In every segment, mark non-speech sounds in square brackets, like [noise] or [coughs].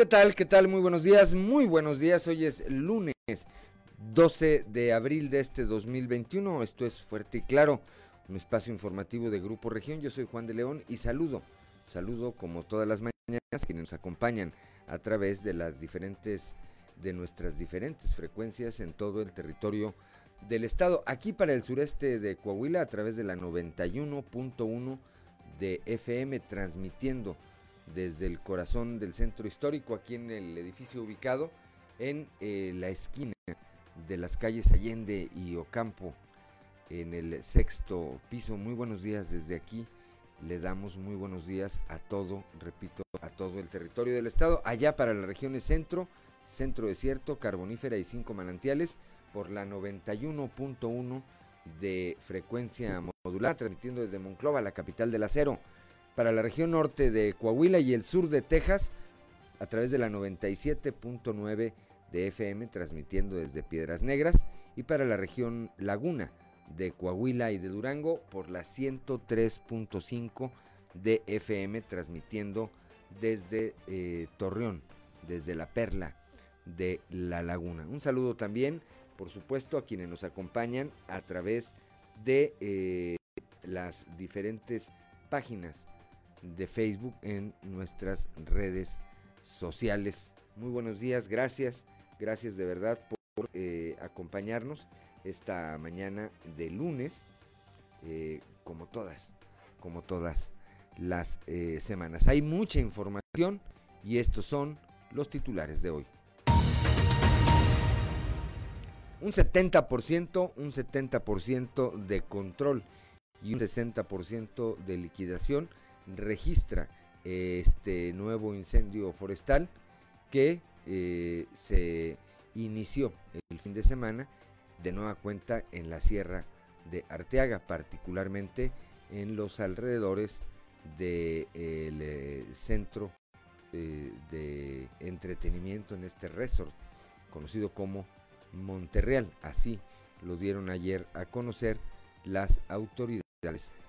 ¿Qué tal? ¿Qué tal? Muy buenos días, muy buenos días. Hoy es lunes 12 de abril de este 2021. Esto es Fuerte y Claro, un espacio informativo de Grupo Región. Yo soy Juan de León y saludo, saludo como todas las mañanas quienes nos acompañan a través de las diferentes, de nuestras diferentes frecuencias en todo el territorio del estado. Aquí para el sureste de Coahuila a través de la 91.1 de FM transmitiendo desde el corazón del centro histórico, aquí en el edificio ubicado en eh, la esquina de las calles Allende y Ocampo, en el sexto piso. Muy buenos días desde aquí. Le damos muy buenos días a todo, repito, a todo el territorio del estado. Allá para las regiones centro, centro desierto, carbonífera y cinco manantiales por la 91.1 de frecuencia modular, transmitiendo desde Monclova, la capital del acero para la región norte de Coahuila y el sur de Texas a través de la 97.9 de FM transmitiendo desde Piedras Negras y para la región Laguna de Coahuila y de Durango por la 103.5 de FM transmitiendo desde eh, Torreón, desde la Perla de la Laguna. Un saludo también, por supuesto, a quienes nos acompañan a través de eh, las diferentes páginas de Facebook en nuestras redes sociales. Muy buenos días, gracias, gracias de verdad por eh, acompañarnos esta mañana de lunes, eh, como todas, como todas las eh, semanas. Hay mucha información y estos son los titulares de hoy. Un 70%, un 70% de control y un 60% de liquidación registra este nuevo incendio forestal que eh, se inició el fin de semana de nueva cuenta en la sierra de Arteaga, particularmente en los alrededores del eh, centro eh, de entretenimiento en este resort, conocido como Monterreal. Así lo dieron ayer a conocer las autoridades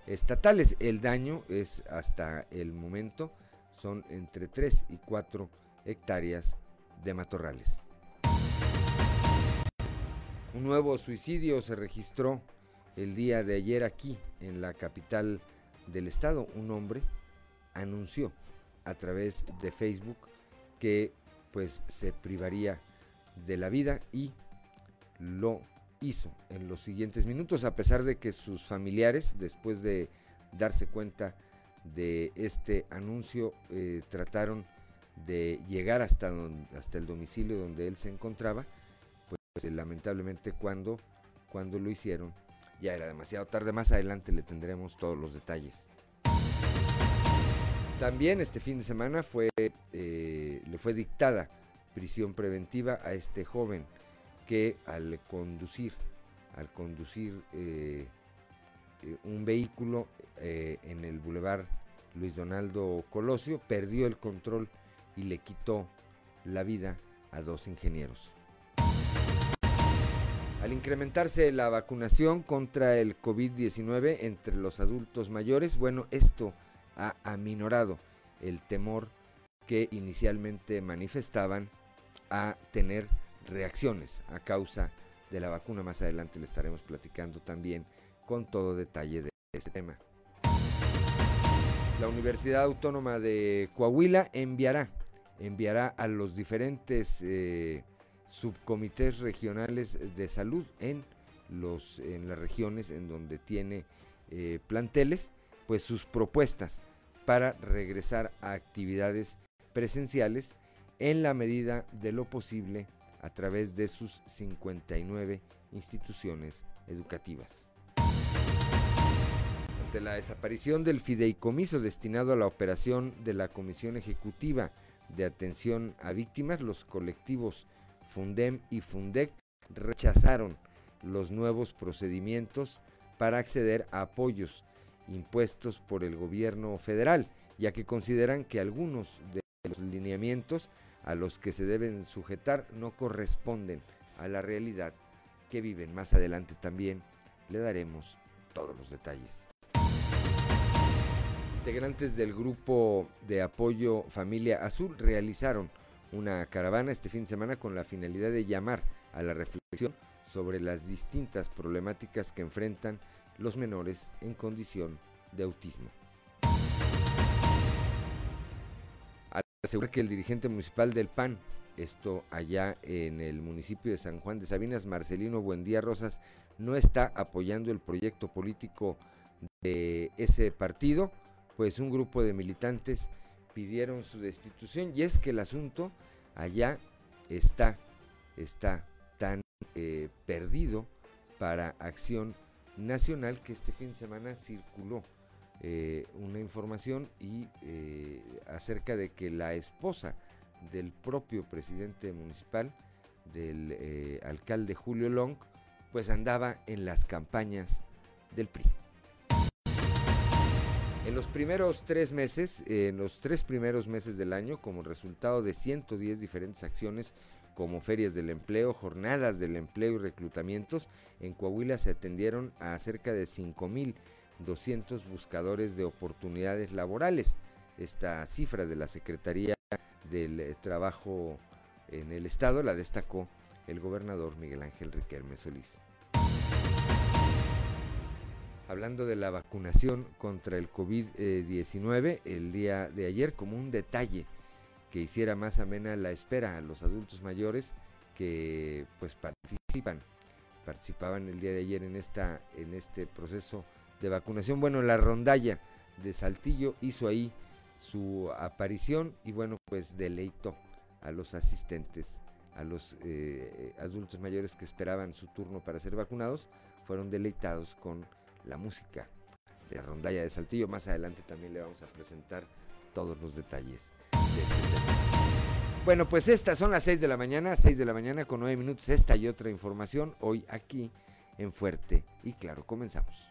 estatales. El daño es hasta el momento son entre 3 y 4 hectáreas de matorrales. Un nuevo suicidio se registró el día de ayer aquí en la capital del estado. Un hombre anunció a través de Facebook que pues se privaría de la vida y lo hizo en los siguientes minutos, a pesar de que sus familiares, después de darse cuenta de este anuncio, eh, trataron de llegar hasta, hasta el domicilio donde él se encontraba, pues eh, lamentablemente cuando, cuando lo hicieron ya era demasiado tarde, más adelante le tendremos todos los detalles. También este fin de semana fue, eh, le fue dictada prisión preventiva a este joven que al conducir, al conducir eh, eh, un vehículo eh, en el bulevar Luis Donaldo Colosio, perdió el control y le quitó la vida a dos ingenieros. Al incrementarse la vacunación contra el COVID-19 entre los adultos mayores, bueno, esto ha aminorado el temor que inicialmente manifestaban a tener reacciones a causa de la vacuna. Más adelante le estaremos platicando también con todo detalle de este tema. La Universidad Autónoma de Coahuila enviará, enviará a los diferentes eh, subcomités regionales de salud en, los, en las regiones en donde tiene eh, planteles, pues sus propuestas para regresar a actividades presenciales en la medida de lo posible a través de sus 59 instituciones educativas. Ante la desaparición del fideicomiso destinado a la operación de la Comisión Ejecutiva de Atención a Víctimas, los colectivos Fundem y Fundec rechazaron los nuevos procedimientos para acceder a apoyos impuestos por el gobierno federal, ya que consideran que algunos de los lineamientos a los que se deben sujetar no corresponden a la realidad que viven. Más adelante también le daremos todos los detalles. Integrantes del grupo de apoyo Familia Azul realizaron una caravana este fin de semana con la finalidad de llamar a la reflexión sobre las distintas problemáticas que enfrentan los menores en condición de autismo. Al asegurar que el dirigente municipal del PAN, esto allá en el municipio de San Juan de Sabinas, Marcelino Buendía Rosas, no está apoyando el proyecto político de ese partido, pues un grupo de militantes pidieron su destitución. Y es que el asunto allá está, está tan eh, perdido para acción nacional que este fin de semana circuló eh, una información y eh, acerca de que la esposa del propio presidente municipal, del alcalde Julio Long, pues andaba en las campañas del PRI. En los primeros tres meses, en los tres primeros meses del año, como resultado de 110 diferentes acciones como ferias del empleo, jornadas del empleo y reclutamientos, en Coahuila se atendieron a cerca de 5.200 buscadores de oportunidades laborales. Esta cifra de la Secretaría del Trabajo en el Estado la destacó el gobernador Miguel Ángel Riquelme Solís hablando de la vacunación contra el COVID-19 el día de ayer como un detalle que hiciera más amena la espera a los adultos mayores que pues participan participaban el día de ayer en esta en este proceso de vacunación bueno la rondalla de Saltillo hizo ahí su aparición y bueno pues deleitó a los asistentes a los eh, adultos mayores que esperaban su turno para ser vacunados fueron deleitados con la música de la rondalla de Saltillo. Más adelante también le vamos a presentar todos los detalles de este. Bueno, pues estas son las 6 de la mañana, 6 de la mañana con 9 minutos. Esta y otra información hoy aquí en Fuerte y Claro. Comenzamos.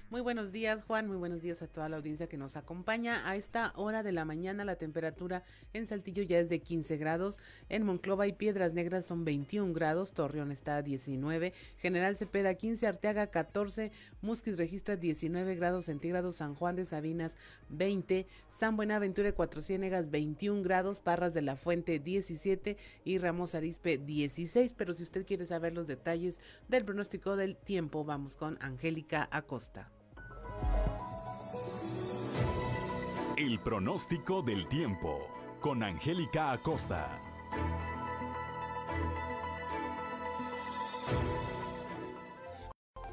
Muy buenos días, Juan. Muy buenos días a toda la audiencia que nos acompaña. A esta hora de la mañana la temperatura en Saltillo ya es de 15 grados. En Monclova y Piedras Negras son 21 grados. Torreón está a 19. General Cepeda 15. Arteaga 14. Musquis registra 19 grados centígrados. San Juan de Sabinas 20. San Buenaventura y Cuatro Ciénegas 21 grados. Parras de la Fuente 17. Y Ramos Arispe 16. Pero si usted quiere saber los detalles del pronóstico del tiempo, vamos con Angélica Acosta. El pronóstico del tiempo con Angélica Acosta.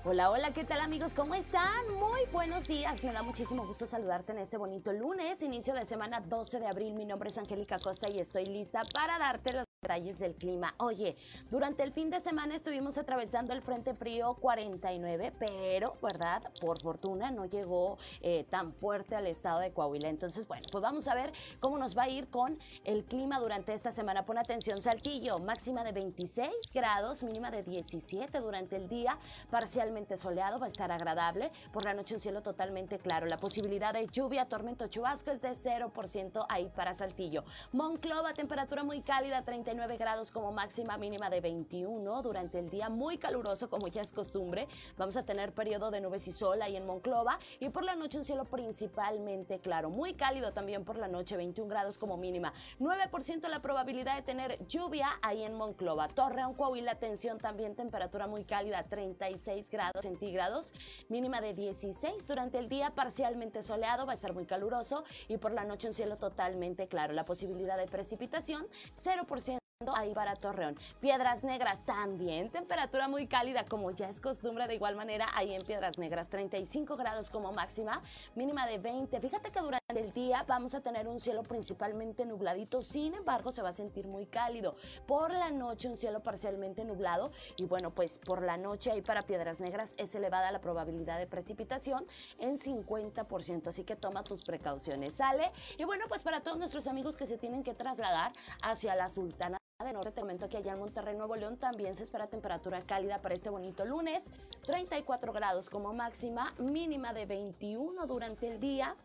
Hola, hola, ¿qué tal amigos? ¿Cómo están? Muy buenos días. Me da muchísimo gusto saludarte en este bonito lunes, inicio de semana 12 de abril. Mi nombre es Angélica Acosta y estoy lista para darte los detalles del clima. Oye, durante el fin de semana estuvimos atravesando el Frente Frío 49, pero, ¿verdad? Por fortuna no llegó eh, tan fuerte al estado de Coahuila. Entonces, bueno, pues vamos a ver cómo nos va a ir con el clima durante esta semana. Pon atención, Saltillo, máxima de 26 grados, mínima de 17 durante el día, parcialmente soleado, va a estar agradable. Por la noche un cielo totalmente claro. La posibilidad de lluvia, tormento, chubasco es de 0% ahí para Saltillo. Monclova, temperatura muy cálida, 30 grados como máxima mínima de 21 durante el día, muy caluroso como ya es costumbre. Vamos a tener periodo de nubes y sol ahí en Monclova y por la noche un cielo principalmente claro, muy cálido también por la noche, 21 grados como mínima. 9% la probabilidad de tener lluvia ahí en Monclova. Torreón, Coahuila, tensión también, temperatura muy cálida, 36 grados centígrados, mínima de 16 durante el día, parcialmente soleado, va a estar muy caluroso y por la noche un cielo totalmente claro. La posibilidad de precipitación, 0% ahí para Torreón. Piedras Negras también, temperatura muy cálida como ya es costumbre de igual manera ahí en Piedras Negras, 35 grados como máxima, mínima de 20. Fíjate que durante el día vamos a tener un cielo principalmente nubladito, sin embargo se va a sentir muy cálido. Por la noche un cielo parcialmente nublado y bueno, pues por la noche ahí para Piedras Negras es elevada la probabilidad de precipitación en 50%, así que toma tus precauciones, ¿sale? Y bueno, pues para todos nuestros amigos que se tienen que trasladar hacia la Sultana de norte, te comento que allá en Monterrey, Nuevo León, también se espera temperatura cálida para este bonito lunes. 34 grados como máxima, mínima de 21 durante el día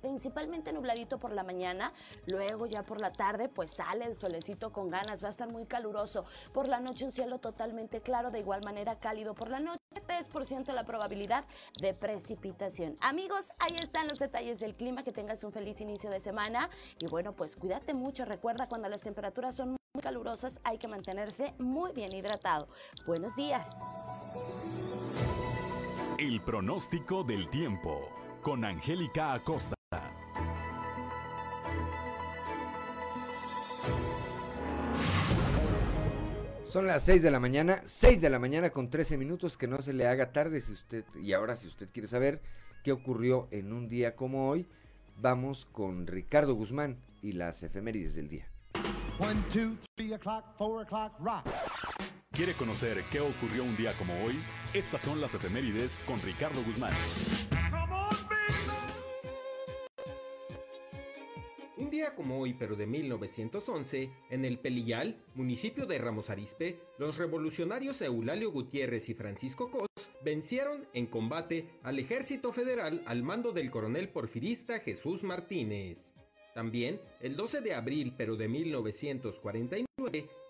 principalmente nubladito por la mañana, luego ya por la tarde pues sale el solecito con ganas, va a estar muy caluroso, por la noche un cielo totalmente claro, de igual manera cálido por la noche, 3% la probabilidad de precipitación. Amigos, ahí están los detalles del clima, que tengas un feliz inicio de semana y bueno pues cuídate mucho, recuerda cuando las temperaturas son muy calurosas hay que mantenerse muy bien hidratado. Buenos días. El pronóstico del tiempo con Angélica Acosta. Son las 6 de la mañana, 6 de la mañana con 13 minutos, que no se le haga tarde si usted, y ahora si usted quiere saber qué ocurrió en un día como hoy, vamos con Ricardo Guzmán y las efemérides del día. ¿Quiere conocer qué ocurrió un día como hoy? Estas son las efemérides con Ricardo Guzmán. Día como hoy, pero de 1911, en el Pelillal, municipio de Ramos Arizpe, los revolucionarios Eulalio Gutiérrez y Francisco Cos vencieron en combate al ejército federal al mando del coronel porfirista Jesús Martínez. También, el 12 de abril, pero de 1949,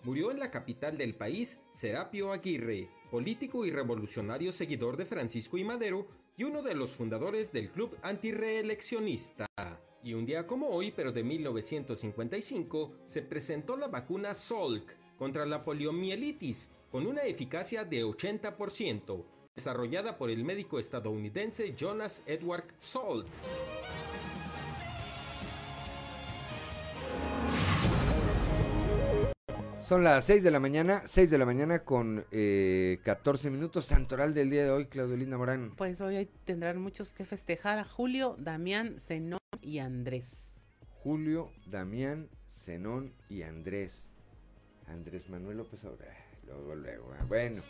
murió en la capital del país Serapio Aguirre, político y revolucionario seguidor de Francisco y Madero y uno de los fundadores del Club Antireeleccionista. Y un día como hoy, pero de 1955, se presentó la vacuna Salk contra la poliomielitis con una eficacia de 80%, desarrollada por el médico estadounidense Jonas Edward Salk. Son las 6 de la mañana, 6 de la mañana con eh, 14 minutos. Santoral del día de hoy, Claudio Linda Morán. Pues hoy tendrán muchos que festejar a Julio, Damián, Zenón y Andrés. Julio, Damián, Zenón y Andrés. Andrés Manuel López Obrador. Luego, luego. ah, Bueno,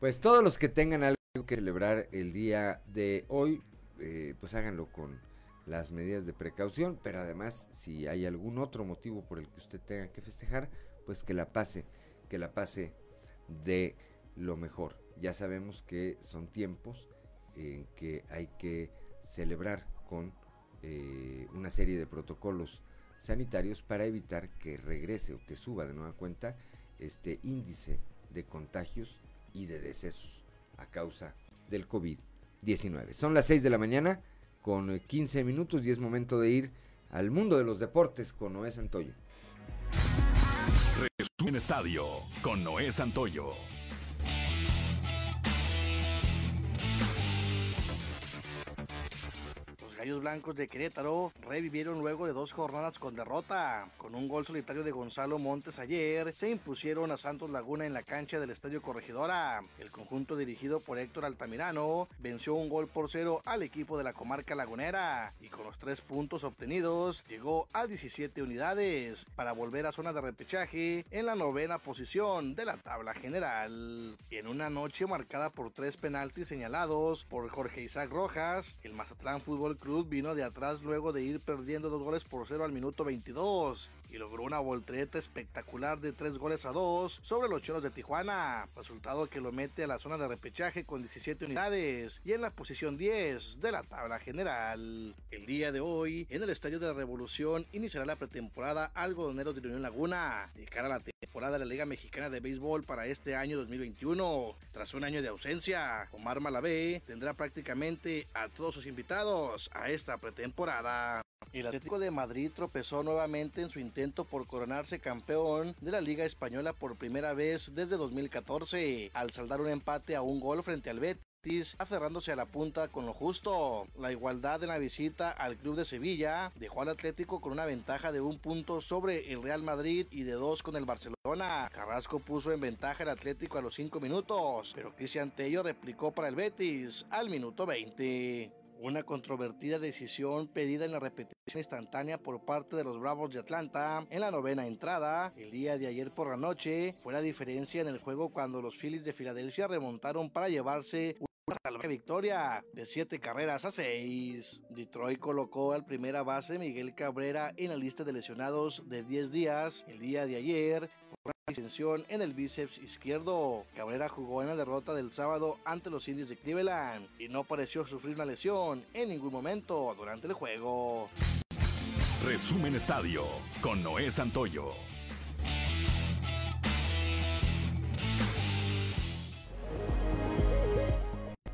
pues todos los que tengan algo que celebrar el día de hoy, eh, pues háganlo con las medidas de precaución, pero además si hay algún otro motivo por el que usted tenga que festejar, pues que la pase, que la pase de lo mejor. Ya sabemos que son tiempos en que hay que celebrar con eh, una serie de protocolos sanitarios para evitar que regrese o que suba de nueva cuenta este índice de contagios y de decesos a causa del COVID-19. Son las 6 de la mañana con eh, 15 minutos y es momento de ir al mundo de los deportes con Noé Santoyo. Resumen Estadio con Noé Santoyo. Gallos Blancos de Querétaro revivieron luego de dos jornadas con derrota. Con un gol solitario de Gonzalo Montes ayer, se impusieron a Santos Laguna en la cancha del Estadio Corregidora. El conjunto dirigido por Héctor Altamirano venció un gol por cero al equipo de la comarca lagunera y con los tres puntos obtenidos llegó a 17 unidades para volver a zona de repechaje en la novena posición de la tabla general. En una noche marcada por tres penaltis señalados por Jorge Isaac Rojas, el Mazatlán Fútbol Club vino de atrás luego de ir perdiendo dos goles por cero al minuto 22 y logró una voltereta espectacular de tres goles a dos sobre los Choros de Tijuana, resultado que lo mete a la zona de repechaje con 17 unidades y en la posición 10 de la tabla general. El día de hoy, en el Estadio de la Revolución, iniciará la pretemporada Algodoneros de Unión Laguna, de cara a la temporada de la Liga Mexicana de Béisbol para este año 2021. Tras un año de ausencia, Omar Malavé tendrá prácticamente a todos sus invitados a esta pretemporada. El Atlético de Madrid tropezó nuevamente en su intento por coronarse campeón de la Liga Española por primera vez desde 2014, al saldar un empate a un gol frente al Betis aferrándose a la punta con lo justo. La igualdad en la visita al club de Sevilla dejó al Atlético con una ventaja de un punto sobre el Real Madrid y de dos con el Barcelona. Carrasco puso en ventaja el Atlético a los 5 minutos, pero Cristian Tello replicó para el Betis al minuto 20. Una controvertida decisión pedida en la repetición instantánea por parte de los Bravos de Atlanta en la novena entrada el día de ayer por la noche fue la diferencia en el juego cuando los Phillies de Filadelfia remontaron para llevarse una salvaje victoria de 7 carreras a 6. Detroit colocó al primera base Miguel Cabrera en la lista de lesionados de 10 días el día de ayer por una distensión en el bíceps izquierdo. Cabrera jugó en la derrota del sábado ante los indios de Cleveland y no pareció sufrir una lesión en ningún momento durante el juego. Resumen Estadio con Noé Santoyo.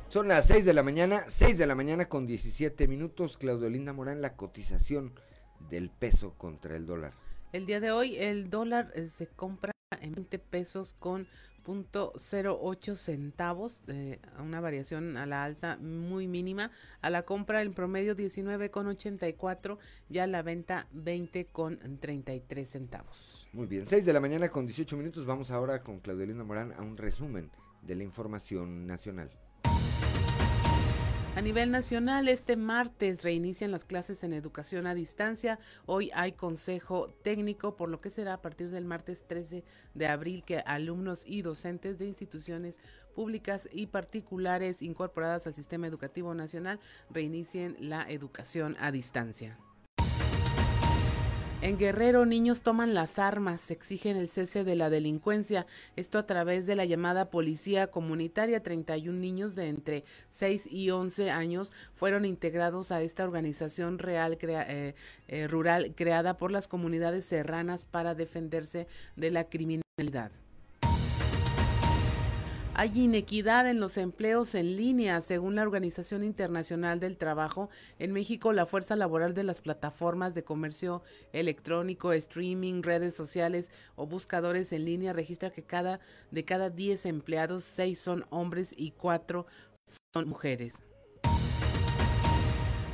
Son las 6 de la mañana, 6 de la mañana con 17 minutos. Claudio Linda Morán, la cotización del peso contra el dólar. El día de hoy el dólar eh, se compra en 20 pesos con .08 centavos, eh, una variación a la alza muy mínima. A la compra en promedio 19,84, ya a la venta 20,33 centavos. Muy bien, 6 de la mañana con 18 minutos. Vamos ahora con Claudio Linda Morán a un resumen de la información nacional. A nivel nacional, este martes reinician las clases en educación a distancia. Hoy hay consejo técnico, por lo que será a partir del martes 13 de abril que alumnos y docentes de instituciones públicas y particulares incorporadas al sistema educativo nacional reinicien la educación a distancia. En Guerrero, niños toman las armas, exigen el cese de la delincuencia. Esto a través de la llamada Policía Comunitaria. 31 niños de entre 6 y 11 años fueron integrados a esta organización real eh, eh, rural creada por las comunidades serranas para defenderse de la criminalidad. Hay inequidad en los empleos en línea, según la Organización Internacional del Trabajo. En México, la fuerza laboral de las plataformas de comercio electrónico, streaming, redes sociales o buscadores en línea registra que cada de cada 10 empleados, 6 son hombres y 4 son mujeres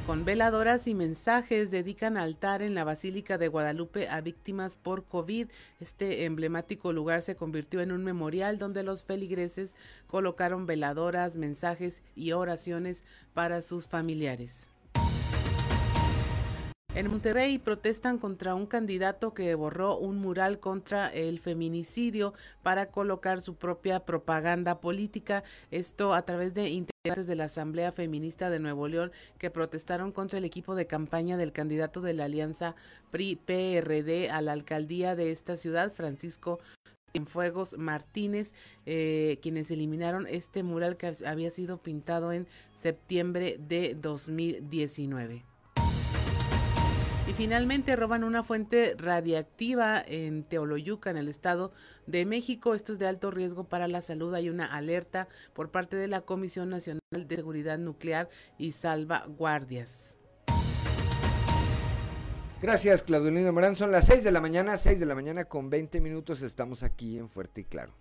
con veladoras y mensajes dedican altar en la Basílica de Guadalupe a víctimas por COVID. Este emblemático lugar se convirtió en un memorial donde los feligreses colocaron veladoras, mensajes y oraciones para sus familiares. En Monterrey protestan contra un candidato que borró un mural contra el feminicidio para colocar su propia propaganda política. Esto a través de integrantes de la Asamblea Feminista de Nuevo León que protestaron contra el equipo de campaña del candidato de la Alianza PRI-PRD a la alcaldía de esta ciudad, Francisco Cienfuegos Martínez, eh, quienes eliminaron este mural que había sido pintado en septiembre de 2019. Y finalmente roban una fuente radiactiva en Teoloyuca, en el Estado de México. Esto es de alto riesgo para la salud. Hay una alerta por parte de la Comisión Nacional de Seguridad Nuclear y Salvaguardias. Gracias, Claudelina Morán. Son las 6 de la mañana, 6 de la mañana con 20 minutos. Estamos aquí en Fuerte y Claro.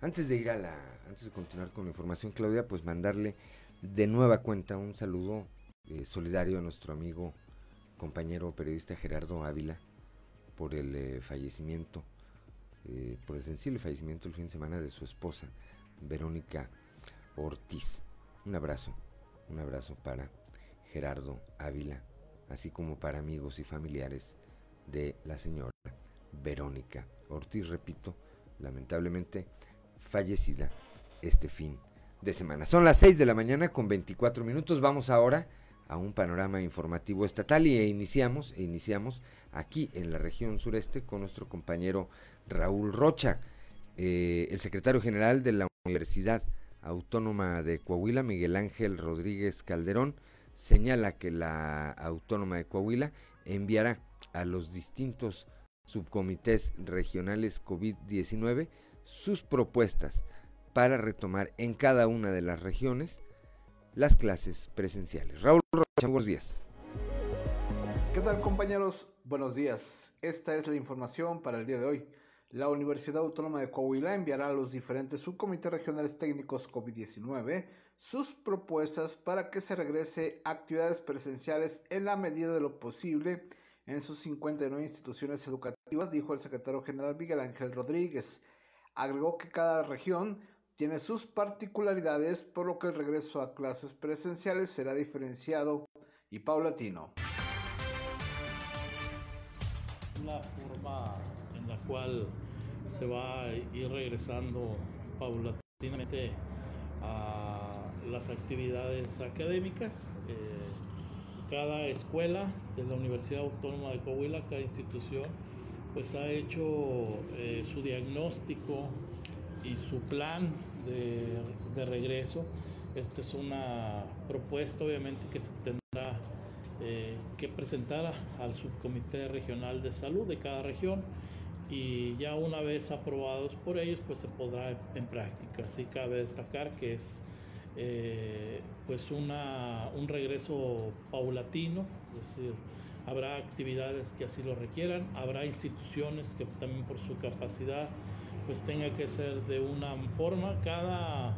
Antes de ir a la, antes de continuar con la información, Claudia, pues mandarle de nueva cuenta un saludo eh, solidario a nuestro amigo, compañero periodista Gerardo Ávila por el eh, fallecimiento, eh, por el sensible fallecimiento el fin de semana de su esposa, Verónica Ortiz. Un abrazo, un abrazo para Gerardo Ávila, así como para amigos y familiares de la señora Verónica Ortiz, repito, lamentablemente fallecida este fin de semana. Son las 6 de la mañana con 24 minutos. Vamos ahora a un panorama informativo estatal y iniciamos, e iniciamos aquí en la región sureste con nuestro compañero Raúl Rocha, eh, el secretario general de la Universidad Autónoma de Coahuila, Miguel Ángel Rodríguez Calderón, señala que la Autónoma de Coahuila enviará a los distintos subcomités regionales COVID-19 sus propuestas para retomar en cada una de las regiones las clases presenciales. Raúl Rocha, buenos días. ¿Qué tal compañeros? Buenos días. Esta es la información para el día de hoy. La Universidad Autónoma de Coahuila enviará a los diferentes subcomités regionales técnicos COVID-19 sus propuestas para que se regrese a actividades presenciales en la medida de lo posible en sus 59 instituciones educativas, dijo el secretario general Miguel Ángel Rodríguez. Agregó que cada región tiene sus particularidades, por lo que el regreso a clases presenciales será diferenciado y paulatino. La forma en la cual se va a ir regresando paulatinamente a las actividades académicas. Eh, cada escuela de la Universidad Autónoma de Coahuila, cada institución, pues ha hecho eh, su diagnóstico y su plan de, regreso. Esta es una propuesta obviamente que se tendrá eh, que presentar al subcomité regional de salud de cada región y ya una vez aprobados por ellos pues se podrá en práctica. Así cabe destacar que es eh, pues una, un regreso paulatino, es decir, habrá actividades que así lo requieran, habrá instituciones que también por su capacidad pues tenga que ser de una forma, cada,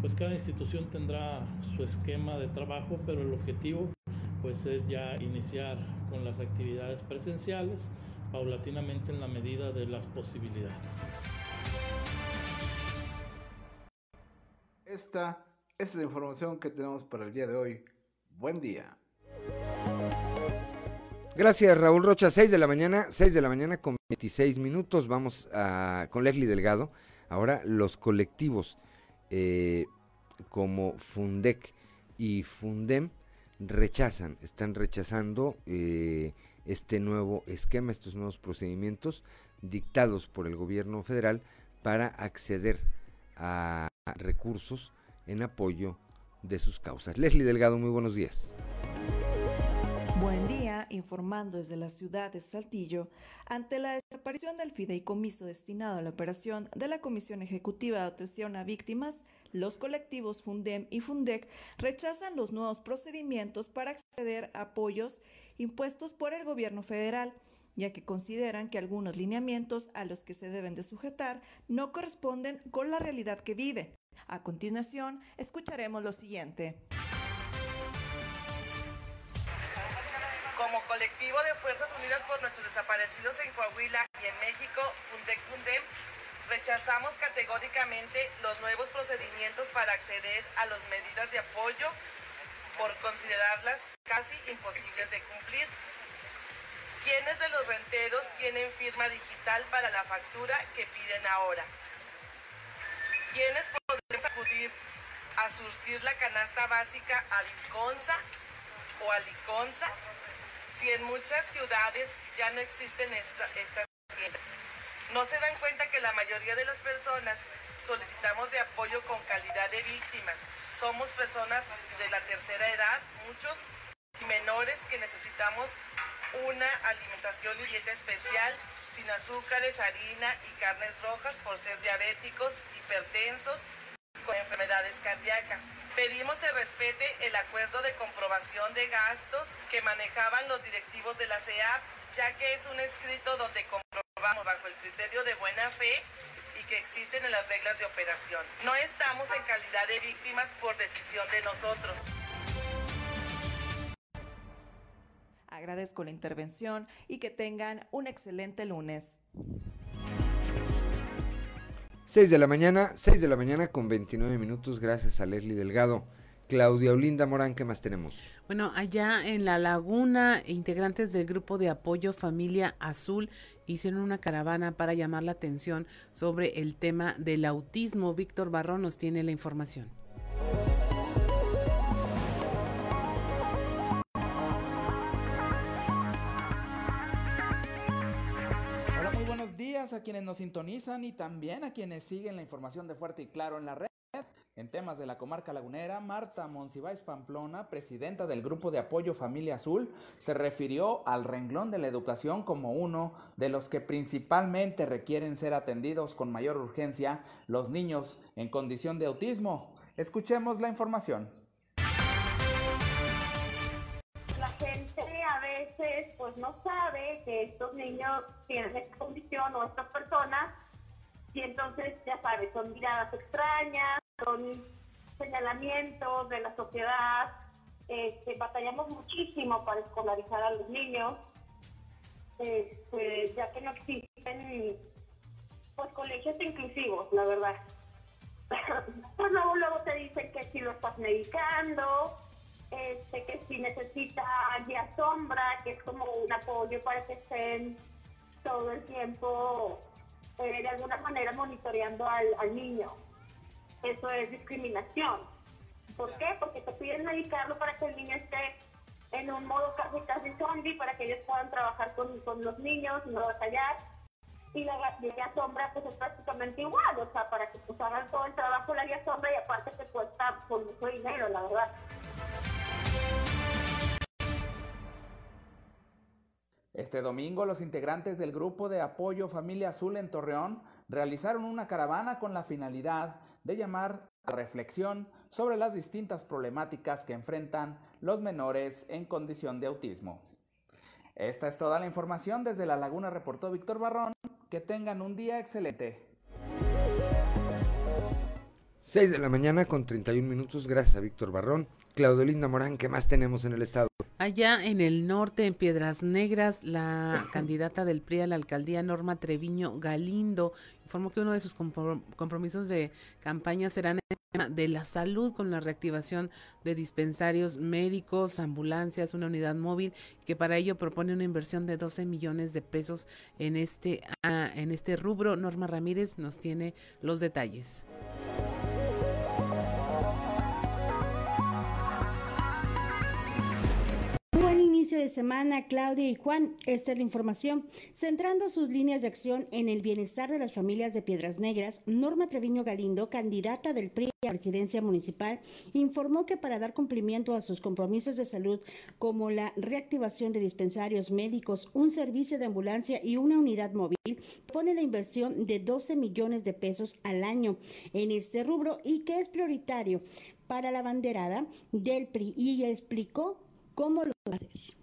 pues cada institución tendrá su esquema de trabajo, pero el objetivo pues es ya iniciar con las actividades presenciales paulatinamente en la medida de las posibilidades. Esta es la información que tenemos para el día de hoy. Buen día. Gracias Raúl Rocha, 6 de la mañana, 6 de la mañana con 26 minutos. Vamos a, con Leslie Delgado. Ahora los colectivos eh, como Fundec y Fundem rechazan, están rechazando eh, este nuevo esquema, estos nuevos procedimientos dictados por el gobierno federal para acceder a recursos en apoyo de sus causas. Leslie Delgado, muy buenos días. Informando desde la ciudad de Saltillo, ante la desaparición del fideicomiso destinado a la operación de la Comisión Ejecutiva de Atención a Víctimas, los colectivos Fundem y Fundec rechazan los nuevos procedimientos para acceder a apoyos impuestos por el gobierno federal, ya que consideran que algunos lineamientos a los que se deben de sujetar no corresponden con la realidad que vive. A continuación, escucharemos lo siguiente. Como colectivo de Fuerzas Unidas por nuestros desaparecidos en Coahuila y en México, Fundec Fundem, rechazamos categóricamente los nuevos procedimientos para acceder a las medidas de apoyo por considerarlas casi imposibles de cumplir. ¿Quiénes de los renteros tienen firma digital para la factura que piden ahora? ¿Quiénes podemos acudir a surtir la canasta básica a Liconza o a Liconza si en muchas ciudades ya no existen estas tiendas? No se dan cuenta que la mayoría de las personas solicitamos de apoyo con calidad de víctimas. Somos personas de la tercera edad, muchos menores que necesitamos una alimentación y dieta especial sin azúcares, harina y carnes rojas por ser diabéticos, hipertensos con enfermedades cardíacas. Pedimos se respete el acuerdo de comprobación de gastos que manejaban los directivos de la CEAP, ya que es un escrito donde comprobamos bajo el criterio de buena fe y que existen en las reglas de operación. No estamos en calidad de víctimas por decisión de nosotros. Agradezco la intervención y que tengan un excelente lunes. 6 de la mañana, 6 de la mañana con 29 minutos, gracias a Leslie Delgado. Claudia Olinda Morán, ¿qué más tenemos? Bueno, allá en La Laguna, integrantes del grupo de apoyo Familia Azul hicieron una caravana para llamar la atención sobre el tema del autismo. Víctor Barrón nos tiene la información. A quienes nos sintonizan y también a quienes siguen la información de Fuerte y Claro en la red. En temas de la comarca lagunera, Marta Monsiváis Pamplona, presidenta del Grupo de Apoyo Familia Azul, se refirió al renglón de la educación como uno de los que principalmente requieren ser atendidos con mayor urgencia los niños en condición de autismo. Escuchemos la información. Pues, no sabe que estos niños tienen esta condición o estas personas y entonces ya sabes, son miradas extrañas, son señalamientos de la sociedad, este, batallamos muchísimo para escolarizar a los niños, este, ya que no existen pues colegios inclusivos, la verdad. [laughs] pues luego, luego te dicen que si lo estás medicando, este, que si necesita guía sombra, que es como un apoyo para que estén todo el tiempo eh, de alguna manera monitoreando al, niño. Eso es discriminación. ¿Por qué? Porque te piden medicarlo para que el niño esté en un modo casi casi zombie, para que ellos puedan trabajar con, con los niños, no batallar. Y la, guía sombra pues es prácticamente igual, o sea, para que pues hagan todo el trabajo la guía sombra y aparte te cuesta por mucho dinero, la verdad. Este domingo los integrantes del grupo de apoyo Familia Azul en Torreón realizaron una caravana con la finalidad de llamar a reflexión sobre las distintas problemáticas que enfrentan los menores en condición de autismo. Esta es toda la información desde La Laguna, reportó Víctor Barrón. Que tengan un día excelente. 6 de la mañana con 31 minutos, gracias Víctor Barrón. Claudio Linda Morán, ¿qué más tenemos en el estado? Allá en el norte, en Piedras Negras, la [laughs] candidata del PRI a la alcaldía, Norma Treviño Galindo, informó que uno de sus compromisos de campaña será en el tema de la salud con la reactivación de dispensarios médicos, ambulancias, una unidad móvil, que para ello propone una inversión de 12 millones de pesos en este, ah, en este rubro. Norma Ramírez nos tiene los detalles. De semana, Claudia y Juan, esta es la información. Centrando sus líneas de acción en el bienestar de las familias de Piedras Negras, Norma Treviño Galindo, candidata del PRI a la presidencia municipal, informó que para dar cumplimiento a sus compromisos de salud, como la reactivación de dispensarios médicos, un servicio de ambulancia y una unidad móvil, pone la inversión de 12 millones de pesos al año en este rubro y que es prioritario para la banderada del PRI y explicó cómo lo va a hacer.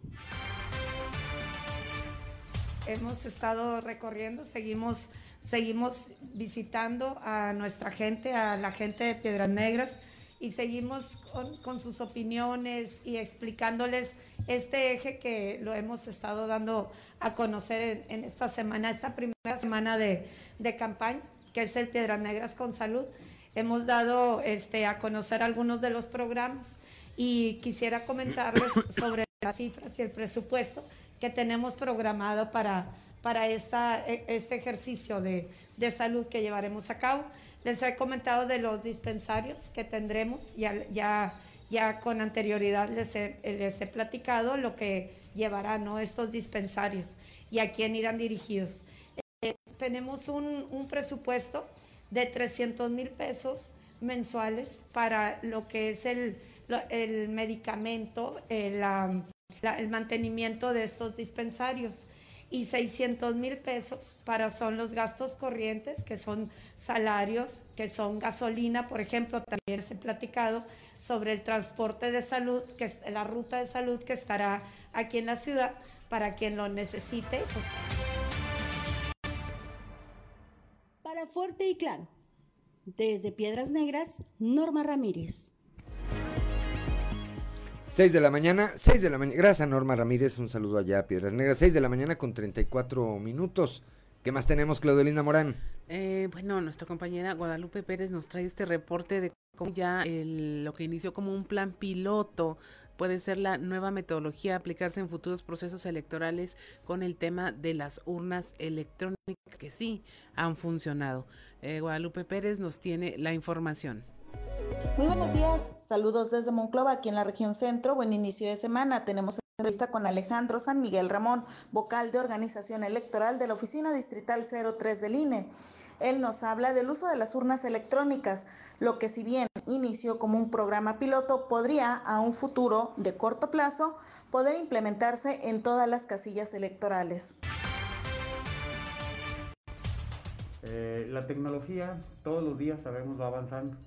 Hemos estado recorriendo, seguimos, seguimos visitando a nuestra gente, a la gente de Piedras Negras y seguimos con, sus opiniones y explicándoles este eje que lo hemos estado dando a conocer en, esta semana, esta primera semana de, de, campaña, que es el Piedras Negras con Salud. Hemos dado este, a conocer algunos de los programas y quisiera comentarles [coughs] sobre las cifras y el presupuesto que tenemos programado para, para esta, e, este ejercicio de, de salud que llevaremos a cabo. Les he comentado de los dispensarios que tendremos, ya, ya, ya con anterioridad les he, les he platicado lo que llevarán ¿no? estos dispensarios y a quién irán dirigidos. Eh, tenemos un, un, presupuesto de 300 mil pesos mensuales para lo que es el, el medicamento, el, el mantenimiento de estos dispensarios y 600 mil pesos para son los gastos corrientes, que son salarios, que son gasolina, por ejemplo, también se ha platicado sobre el transporte de salud, que la ruta de salud que estará aquí en la ciudad para quien lo necesite. Para Fuerte y Claro, desde Piedras Negras, Norma Ramírez. 6 de la mañana, 6 de la mañana. Gracias, Norma Ramírez. Un saludo allá a Piedras Negras. 6 de la mañana con 34 minutos. ¿Qué más tenemos, Claudelina Morán? Eh, bueno, nuestra compañera Guadalupe Pérez nos trae este reporte de cómo ya lo que inició como un plan piloto puede ser la nueva metodología aplicarse en futuros procesos electorales con el tema de las urnas electrónicas que sí han funcionado. Eh, Guadalupe Pérez nos tiene la información. Muy buenos días, saludos desde Monclova, aquí en la región centro. Buen inicio de semana. Tenemos entrevista con Alejandro San Miguel Ramón, vocal de organización electoral de la Oficina Distrital 03 del INE. Él nos habla del uso de las urnas electrónicas, lo que si bien inició como un programa piloto, podría a un futuro de corto plazo poder implementarse en todas las casillas electorales. Eh, la tecnología todos los días sabemos va avanzando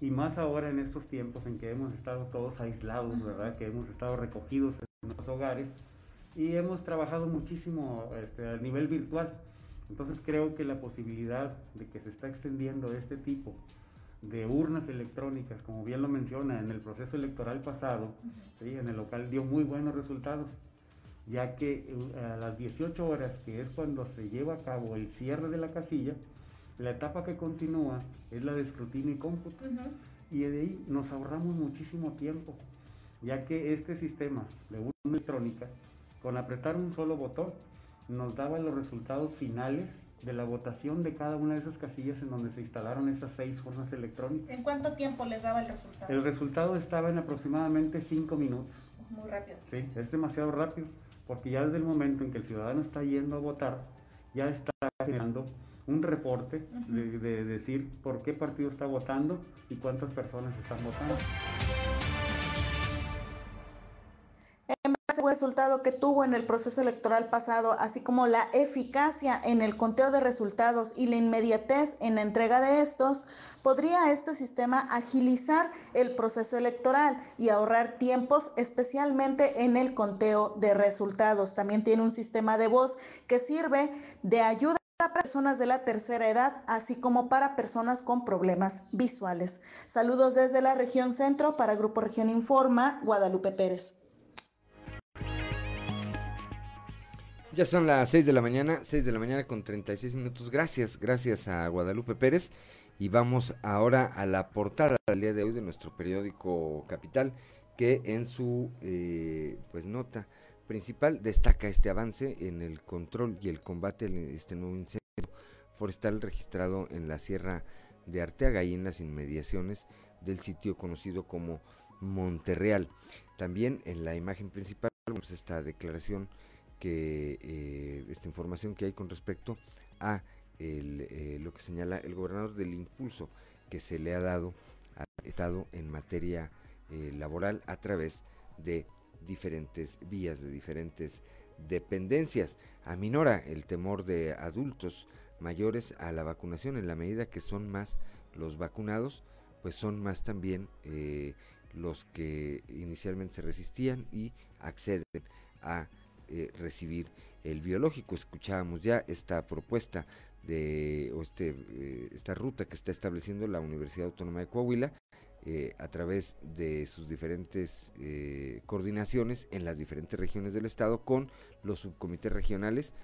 y más ahora en estos tiempos en que hemos estado todos aislados, ¿verdad? Que hemos estado recogidos en los hogares, y hemos trabajado muchísimo este, a nivel virtual. Entonces creo que la posibilidad de que se está extendiendo este tipo de urnas electrónicas, como bien lo menciona, en el proceso electoral pasado, en el local dio muy buenos resultados, ya que eh, a las 18 horas, que es cuando se lleva a cabo el cierre de la casilla, la etapa que continúa es la de escrutinio y cómputo. Y de ahí nos ahorramos muchísimo tiempo, ya que este sistema de urna electrónica, con apretar un solo botón, nos daba los resultados finales de la votación de cada una de esas casillas en donde se instalaron esas seis urnas electrónicas. ¿En cuánto tiempo les daba el resultado? El resultado estaba en aproximadamente cinco minutos. Muy rápido. Sí, es demasiado rápido, porque ya desde el momento en que el ciudadano está yendo a votar, ya está generando un reporte de, de decir por qué partido está votando y cuántas personas están votando. el resultado que tuvo en el proceso electoral pasado, así como la eficacia en el conteo de resultados y la inmediatez en la entrega de estos, podría este sistema agilizar el proceso electoral y ahorrar tiempos, especialmente en el conteo de resultados. También tiene un sistema de voz que sirve de ayuda para personas de la tercera edad, así como para personas con problemas visuales. Saludos desde la región centro para Grupo Región Informa, Guadalupe Pérez. Ya son las 6 de la mañana, 6 de la mañana con 36 minutos. Gracias, gracias a Guadalupe Pérez. Y vamos ahora a la portada del día de hoy de nuestro periódico Capital, que en su eh, pues nota principal destaca este avance en el control y el combate de este nuevo incendio forestal registrado en la Sierra de Arteaga y en las inmediaciones del sitio conocido como Monterreal. También en la imagen principal, pues esta declaración que eh, esta información que hay con respecto a eh, lo que señala el gobernador del impulso que se le ha dado al Estado en materia eh, laboral a través de diferentes vías, de diferentes dependencias. Aminora el temor de adultos mayores a la vacunación en la medida que son más los vacunados, pues son más también los que inicialmente se resistían y acceden a eh, recibir el biológico. Escuchábamos ya esta propuesta de o este, eh, esta ruta que está estableciendo la Universidad Autónoma de Coahuila eh, a través de sus diferentes coordinaciones en las diferentes regiones del estado con los subcomités regionales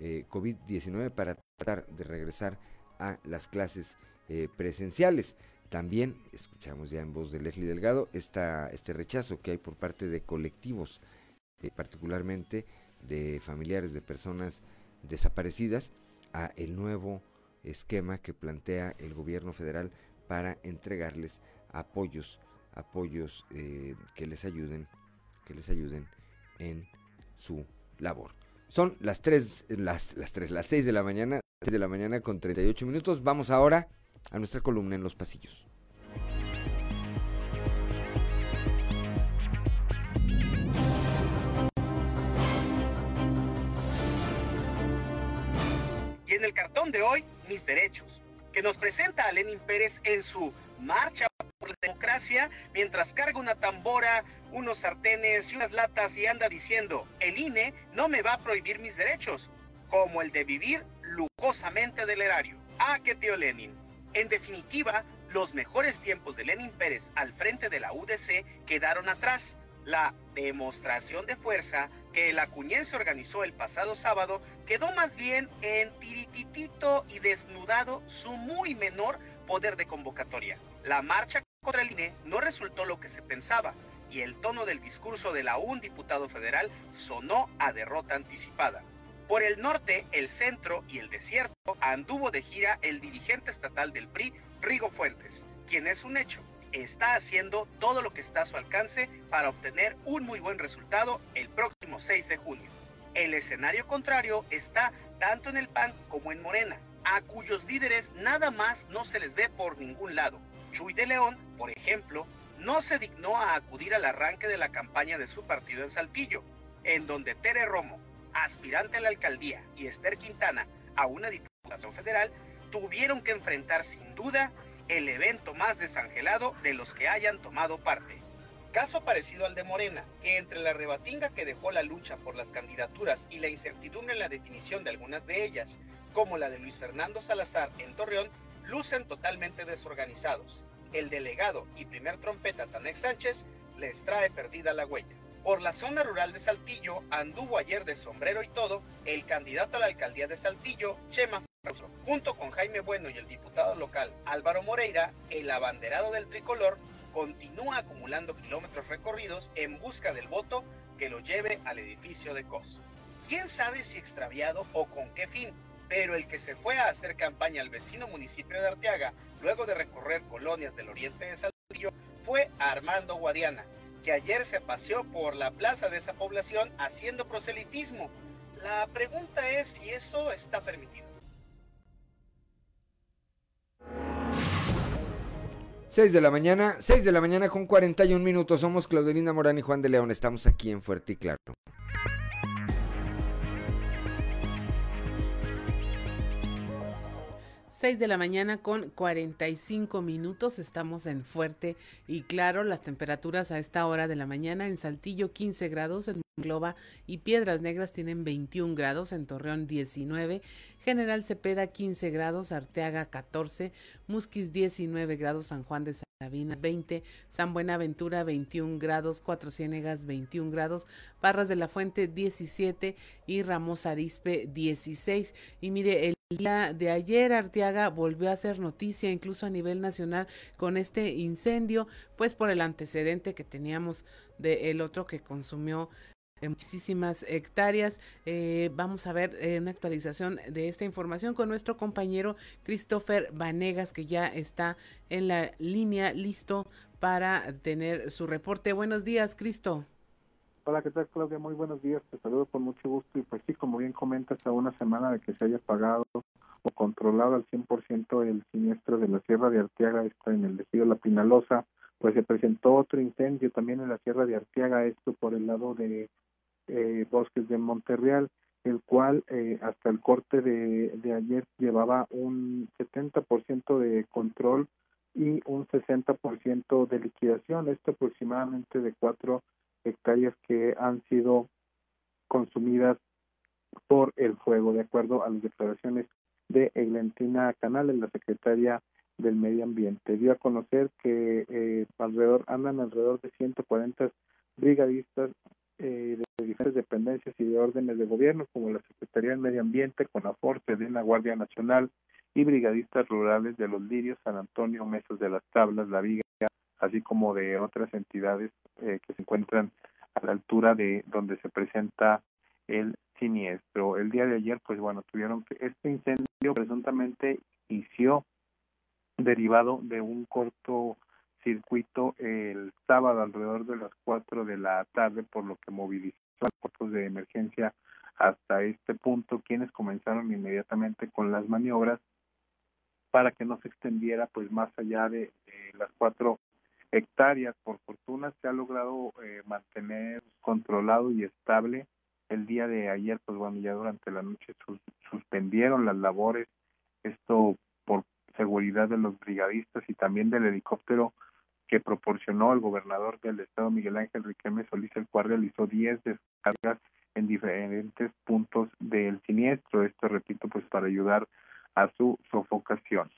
COVID-19 para tratar de regresar a las clases presenciales. También escuchamos ya en voz de Leslie Delgado esta, este rechazo que hay por parte de colectivos eh, particularmente de familiares de personas desaparecidas, a el nuevo esquema que plantea el gobierno federal para entregarles apoyos, apoyos eh, que les ayuden, que les ayuden en su labor. Son las 3, las, las 3, las 6 de la mañana, 6 de la mañana con 38 minutos. Vamos ahora a nuestra columna en los pasillos. en el cartón de hoy, Mis Derechos, que nos presenta a Lenin Pérez en su marcha por la democracia mientras carga una tambora, unos sartenes y unas latas y anda diciendo, el INE no me va a prohibir mis derechos, como el de vivir lujosamente del erario. Ah, qué tío Lenin. En definitiva, los mejores tiempos de Lenin Pérez al frente de la UDC quedaron atrás la demostración de fuerza que el acuñense organizó el pasado sábado quedó más bien en tirititito y desnudado su muy menor poder de convocatoria. La marcha contra el INE no resultó lo que se pensaba y el tono del discurso de la un diputado federal sonó a derrota anticipada. Por el norte, el centro y el desierto anduvo de gira el dirigente estatal del PRI, Rigo Fuentes, quien es un hecho está haciendo todo lo que está a su alcance para obtener un muy buen resultado el próximo 6 de junio. El escenario contrario está tanto en el PAN como en Morena, a cuyos líderes nada más no se les ve por ningún lado. Chuy de León, por ejemplo, no se dignó a acudir al arranque de la campaña de su partido en Saltillo, en donde Tere Romo, aspirante a la alcaldía, y Esther Quintana a una diputación federal, tuvieron que enfrentar sin duda el evento más desangelado de los que hayan tomado parte. Caso parecido al de Morena, que entre la rebatinga que dejó la lucha por las candidaturas y la incertidumbre en la definición de algunas de ellas, como la de Luis Fernando Salazar en Torreón, lucen totalmente desorganizados. El delegado y primer trompeta Tanex Sánchez les trae perdida la huella. Por la zona rural de Saltillo anduvo ayer de sombrero y todo el candidato a la alcaldía de Saltillo, Chema. Junto con Jaime Bueno y el diputado local Álvaro Moreira, el abanderado del tricolor continúa acumulando kilómetros recorridos en busca del voto que lo lleve al edificio de COS. ¿Quién sabe si extraviado o con qué fin? Pero el que se fue a hacer campaña al vecino municipio de Arteaga, luego de recorrer colonias del oriente de Saltillo, fue Armando Guadiana, que ayer se paseó por la plaza de esa población haciendo proselitismo. La pregunta es si eso está permitido. 6 de la mañana, 6 de la mañana con 41 minutos. Somos Claudelina Morán y Juan de León. Estamos aquí en Fuerte y Claro. 6 de la mañana con 45 minutos. Estamos en Fuerte y Claro. Las temperaturas a esta hora de la mañana en Saltillo 15 grados, en Globa y Piedras Negras tienen 21 grados, en Torreón 19, General Cepeda 15 grados, Arteaga 14, Musquis 19 grados, San Juan de Sabinas 20, San Buenaventura 21 grados, Cuatro Ciénegas 21 grados, Parras de la Fuente 17 y Ramos Arispe 16. Y mire, el día de ayer Arteaga volvió a hacer noticia incluso a nivel nacional con este incendio, pues por el antecedente que teníamos del el otro que consumió muchísimas hectáreas. Eh, vamos a ver eh, una actualización de esta información con nuestro compañero Christopher Vanegas, que ya está en la línea listo para tener su reporte. Buenos días, Cristo. Hola, ¿qué tal, Claudia? Muy buenos días. Te saludo con mucho gusto. Y pues sí, como bien comentas, a una semana de que se haya pagado o controlado al 100% el siniestro de la Sierra de Arteaga, está en el desierto La Pinalosa, pues se presentó otro incendio también en la Sierra de Arteaga, esto por el lado de eh, Bosques de Monterreal, el cual eh, hasta el corte de, de ayer llevaba un 70% de control y un 60% de liquidación, esto aproximadamente de cuatro hectáreas que han sido consumidas por el fuego, de acuerdo a las declaraciones de Eglentina Canales, la secretaria del Medio Ambiente. Dio a conocer que eh, alrededor andan alrededor de 140 brigadistas eh, de diferentes dependencias y de órdenes de gobierno, como la Secretaría del Medio Ambiente, con aporte de la Guardia Nacional y brigadistas rurales de los Lirios, San Antonio, Mesas de las Tablas, La Viga, así como de otras entidades eh, que se encuentran a la altura de donde se presenta el siniestro. El día de ayer, pues bueno, tuvieron que este incendio presuntamente inició derivado de un corto circuito el sábado alrededor de las 4 de la tarde, por lo que movilizó a cuerpos de emergencia hasta este punto, quienes comenzaron inmediatamente con las maniobras para que no se extendiera pues más allá de, las cuatro hectáreas. Por fortuna se ha logrado eh, mantener controlado y estable. El día de ayer, pues bueno, ya durante la noche suspendieron las labores, esto por seguridad de los brigadistas y también del helicóptero que proporcionó el gobernador del estado Miguel Ángel Riquelme Solís, el cual realizó 10 descargas en diferentes puntos del siniestro. Esto, repito, pues para ayudar a su sofocación.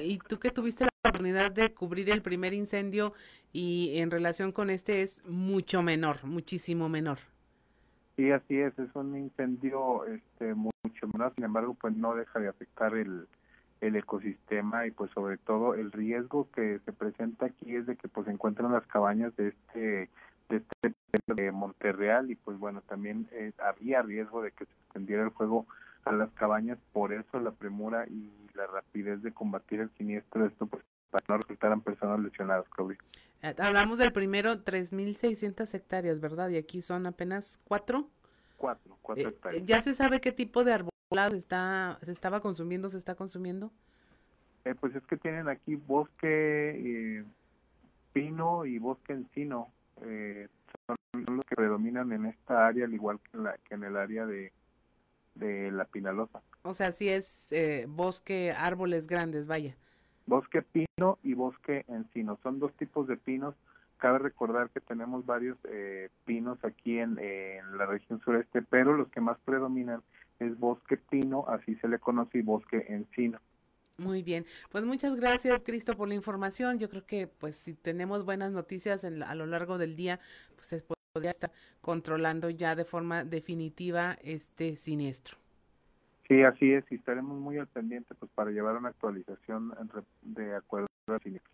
Y tú que tuviste la oportunidad de cubrir el primer incendio y en relación con este es mucho menor, muchísimo menor. Sí, así es, es un incendio este mucho menor, sin embargo, pues no deja de afectar el, el ecosistema y pues sobre todo el riesgo que se presenta aquí es de que pues se encuentran las cabañas de este de este de Monterreal y pues bueno también eh, había riesgo de que se extendiera el fuego a las cabañas por eso la premura y la rapidez de combatir el siniestro esto pues para no resultaran personas lesionadas Claudia eh, hablamos del primero 3.600 hectáreas verdad y aquí son apenas cuatro cuatro cuatro eh, hectáreas ya se sabe qué tipo de árbol está, se estaba consumiendo, se está consumiendo? Eh, pues es que tienen aquí bosque eh, pino y bosque encino. Eh, son los que predominan en esta área, al igual que en, la, que en el área de, de la Pinalosa. O sea, sí es eh, bosque, árboles grandes, vaya. bosque pino y bosque encino. Son dos tipos de pinos. Cabe recordar que tenemos varios eh, pinos aquí en, en la región sureste, pero los que más predominan es bosque pino, así se le conoce, y bosque encino. Muy bien, pues muchas gracias Cristo por la información. Yo creo que pues si tenemos buenas noticias a lo largo del día, pues se podría estar controlando ya de forma definitiva este siniestro. Sí, así es, y estaremos muy al pendiente pues para llevar una actualización de acuerdo al siniestro.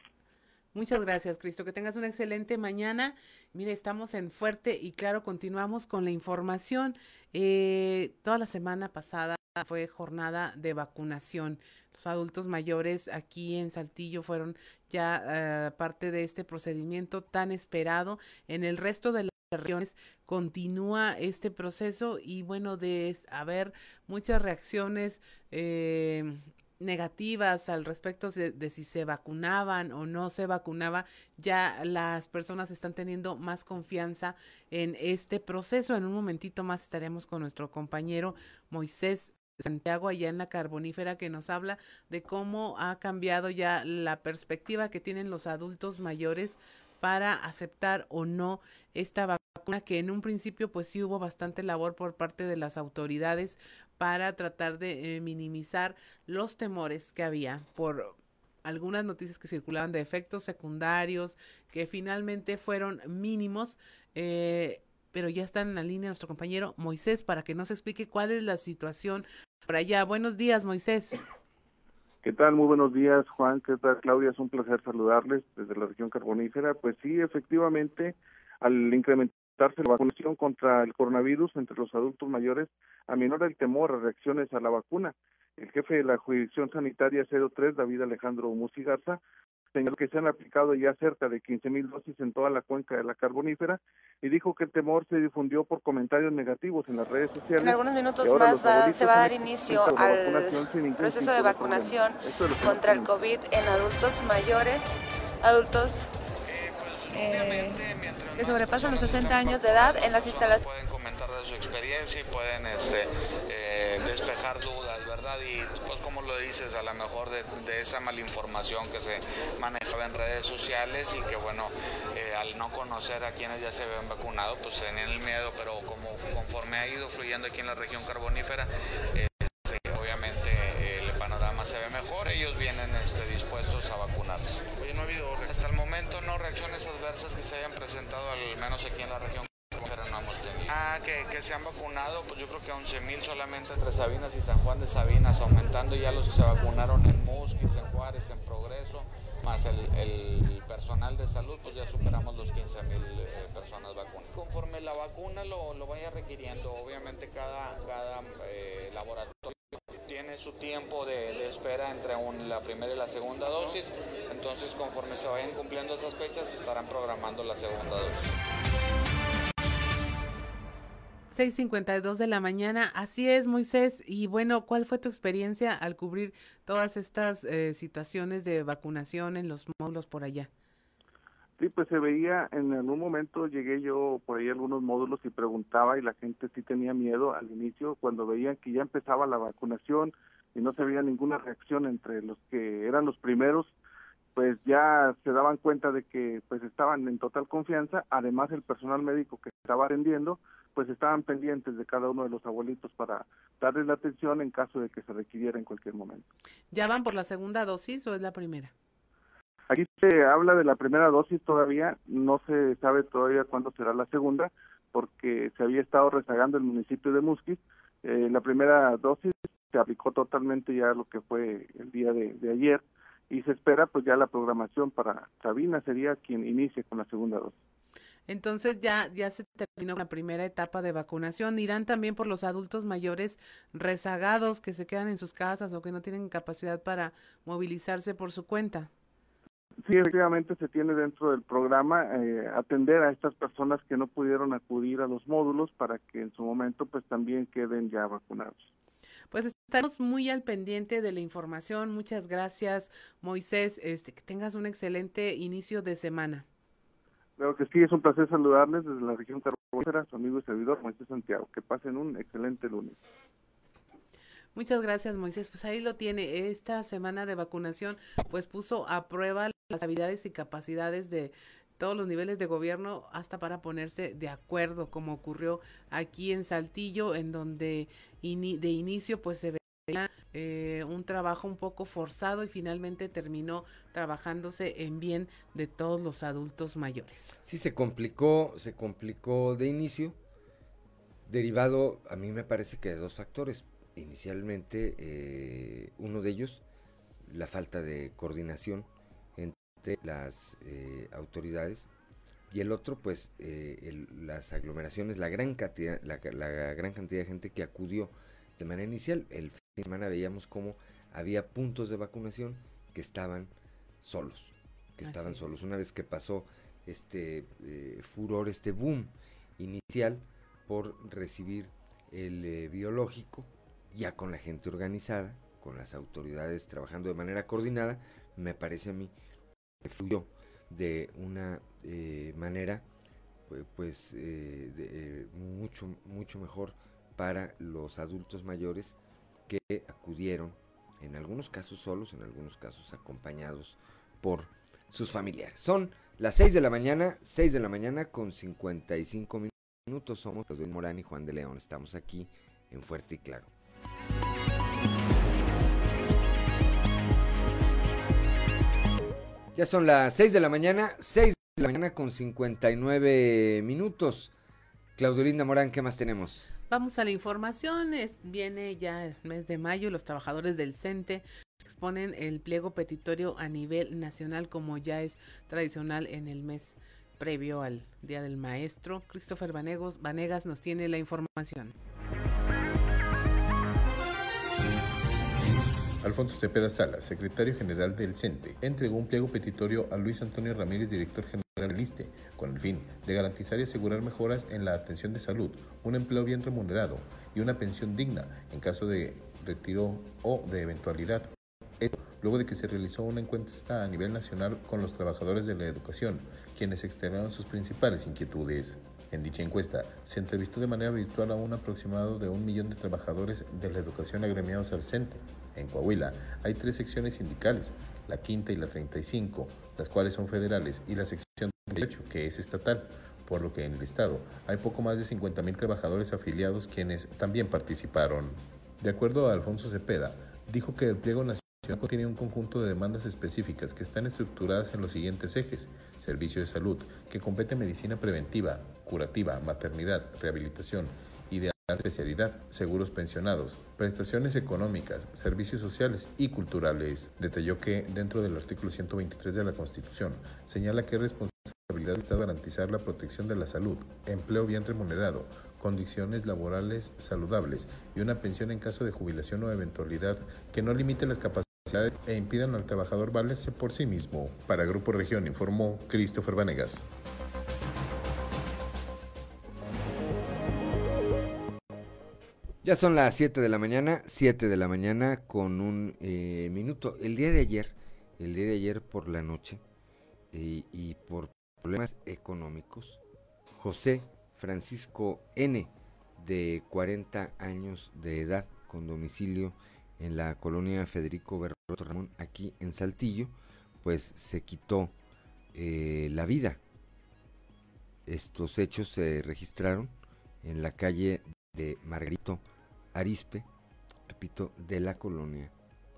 Muchas gracias, Cristo. Que tengas una excelente mañana. Mire, estamos en Fuerte y claro, continuamos con la información. Eh, toda la semana pasada fue jornada de vacunación. Los adultos mayores aquí en Saltillo fueron ya eh, parte de este procedimiento tan esperado. En el resto de las regiones continúa este proceso y bueno, de haber muchas reacciones eh, negativas al respecto de, si se vacunaban o no se vacunaba, ya las personas están teniendo más confianza en este proceso. En un momentito más estaremos con nuestro compañero Moisés Santiago allá en la carbonífera que nos habla de cómo ha cambiado ya la perspectiva que tienen los adultos mayores para aceptar o no esta vacuna que en un principio pues sí hubo bastante labor por parte de las autoridades para tratar de eh, minimizar los temores que había por algunas noticias que circulaban de efectos secundarios que finalmente fueron mínimos. Eh, pero ya está en la línea nuestro compañero Moisés para que nos explique cuál es la situación por allá. Buenos días, Moisés. ¿Qué tal? Muy buenos días, Juan. ¿Qué tal, Claudia? Es un placer saludarles desde la región carbonífera. Pues sí, efectivamente, al incrementarse la vacunación contra el coronavirus entre los adultos mayores, aminora el temor a reacciones a la vacuna. El jefe de la jurisdicción sanitaria 03, David Alejandro Musigarza, señaló que se han aplicado ya cerca de 15 mil dosis en toda la cuenca de la carbonífera y dijo que el temor se difundió por comentarios negativos en las redes sociales. En algunos minutos más se va a dar inicio al proceso de vacunación contra el COVID en adultos mayores, adultos eh, que sobrepasan los 60 años de edad en las instalaciones. Comentar de su experiencia y pueden este, eh, despejar dudas, ¿verdad? Y pues como lo dices, a lo mejor de, esa malinformación que se manejaba en redes sociales y que bueno, eh, al no conocer a quienes ya se habían vacunado, pues tenían el miedo, pero como conforme ha ido fluyendo aquí en la región carbonífera, obviamente el panorama se ve mejor, ellos vienen este, dispuestos a vacunarse. Oye, no ha habido hasta el momento no reacciones adversas que se hayan presentado al menos aquí en la región Ah, que, se han vacunado, pues yo creo que 11.000 solamente entre Sabinas y San Juan de Sabinas, aumentando ya los que se vacunaron en Musquis, en Juárez, en Progreso, más el, personal de salud, pues ya superamos los 15.000 eh, personas vacunadas. Conforme la vacuna lo, vaya requiriendo, obviamente cada, eh, laboratorio tiene su tiempo de, espera entre la primera y la segunda dosis, entonces conforme se vayan cumpliendo esas fechas estarán programando la segunda dosis. 6.52 de la mañana, así es Moisés, y bueno, ¿cuál fue tu experiencia al cubrir todas estas eh, situaciones de vacunación en los módulos por allá? Sí, pues se veía, en algún momento llegué yo por ahí a algunos módulos y preguntaba y la gente sí tenía miedo al inicio cuando veían que ya empezaba la vacunación y no se veía ninguna reacción entre los que eran los primeros, pues ya se daban cuenta de que pues estaban en total confianza, además el personal médico que estaba atendiendo, pues estaban pendientes de cada uno de los abuelitos para darles la atención en caso de que se requiriera en cualquier momento. ¿Ya van por la segunda dosis o es la primera? Aquí se habla de la primera dosis todavía, no se sabe todavía cuándo será la segunda, porque se había estado rezagando el municipio de Musquis. Eh, la primera dosis se aplicó totalmente ya lo que fue el día de, ayer y se espera pues ya la programación para Sabina sería quien inicie con la segunda dosis. Entonces ya, ya se terminó la primera etapa de vacunación. ¿Irán también por los adultos mayores rezagados que se quedan en sus casas o que no tienen capacidad para movilizarse por su cuenta? Sí, efectivamente se tiene dentro del programa eh, atender a estas personas que no pudieron acudir a los módulos para que en su momento pues también queden ya vacunados. Pues estamos muy al pendiente de la información. Muchas gracias, Moisés. Este, que tengas un excelente inicio de semana. Creo que sí, es un placer saludarles desde la región carbonífera, su amigo y servidor Moisés Santiago. Que pasen un excelente lunes. Muchas gracias, Moisés. Pues ahí lo tiene. Esta semana de vacunación, pues puso a prueba las habilidades y capacidades de todos los niveles de gobierno hasta para ponerse de acuerdo, como ocurrió aquí en Saltillo, en donde de inicio pues se veía eh, un trabajo un poco forzado y finalmente terminó trabajándose en bien de todos los adultos mayores. Sí, se complicó, se complicó de inicio, derivado, a mí me parece que de dos factores. Inicialmente, eh, uno de ellos, la falta de coordinación entre las eh, autoridades y el otro, pues, eh, las aglomeraciones, la gran cantidad, la, gran cantidad de gente que acudió de manera inicial. El semana veíamos cómo había puntos de vacunación que estaban solos, que estaban solos. Una vez que pasó este furor, este boom inicial por recibir el biológico, ya con la gente organizada, con las autoridades trabajando de manera coordinada, me parece a mí que fluyó de una eh, manera pues eh, eh, mucho mucho mejor para los adultos mayores que acudieron en algunos casos solos en algunos casos acompañados por sus familiares son las 6 de la mañana 6 de la mañana con 55 minutos somos Pedro Morán y Juan de León estamos aquí en Fuerte y Claro Ya son las 6 de la mañana, 6 de la mañana con 59 minutos. Claudio Linda Morán, ¿qué más tenemos? Vamos a la información, es, viene ya el mes de mayo, los trabajadores del CENTE exponen el pliego petitorio a nivel nacional como ya es tradicional en el mes previo al Día del Maestro. Christopher Vanegos, Vanegas nos tiene la información. Alfonso Cepeda Sala, secretario general del CENTE, entregó un pliego petitorio a Luis Antonio Ramírez, director general del ISTE, con el fin de garantizar y asegurar mejoras en la atención de salud, un empleo bien remunerado y una pensión digna en caso de retiro o de eventualidad. Esto luego de que se realizó una encuesta a nivel nacional con los trabajadores de la educación, quienes externaron sus principales inquietudes. En dicha encuesta se entrevistó de manera virtual a un aproximado de un millón de trabajadores de la educación agremiados al CENTE, en Coahuila hay tres secciones sindicales, la quinta y la 35, las cuales son federales, y la sección 38, que es estatal, por lo que en el estado hay poco más de 50.000 trabajadores afiliados quienes también participaron. De acuerdo a Alfonso Cepeda, dijo que el pliego nacional contiene un conjunto de demandas específicas que están estructuradas en los siguientes ejes. Servicio de salud, que compete medicina preventiva, curativa, maternidad, rehabilitación y de especialidad, seguros pensionados, prestaciones económicas, servicios sociales y culturales. Detalló que dentro del artículo 123 de la Constitución señala que es responsabilidad del Estado garantizar la protección de la salud, empleo bien remunerado, condiciones laborales saludables y una pensión en caso de jubilación o eventualidad que no limite las capacidades e impidan al trabajador valerse por sí mismo. Para Grupo Región informó Christopher Vanegas. Ya son las 7 de la mañana, 7 de la mañana con un eh, minuto. El día de ayer, el día de ayer por la noche y por problemas económicos, José Francisco N, de 40 años de edad, con domicilio en la colonia Federico Berroto Ramón, aquí en Saltillo, pues se quitó eh, la vida. Estos hechos se registraron en la calle de Margarito Arispe, repito, de la colonia,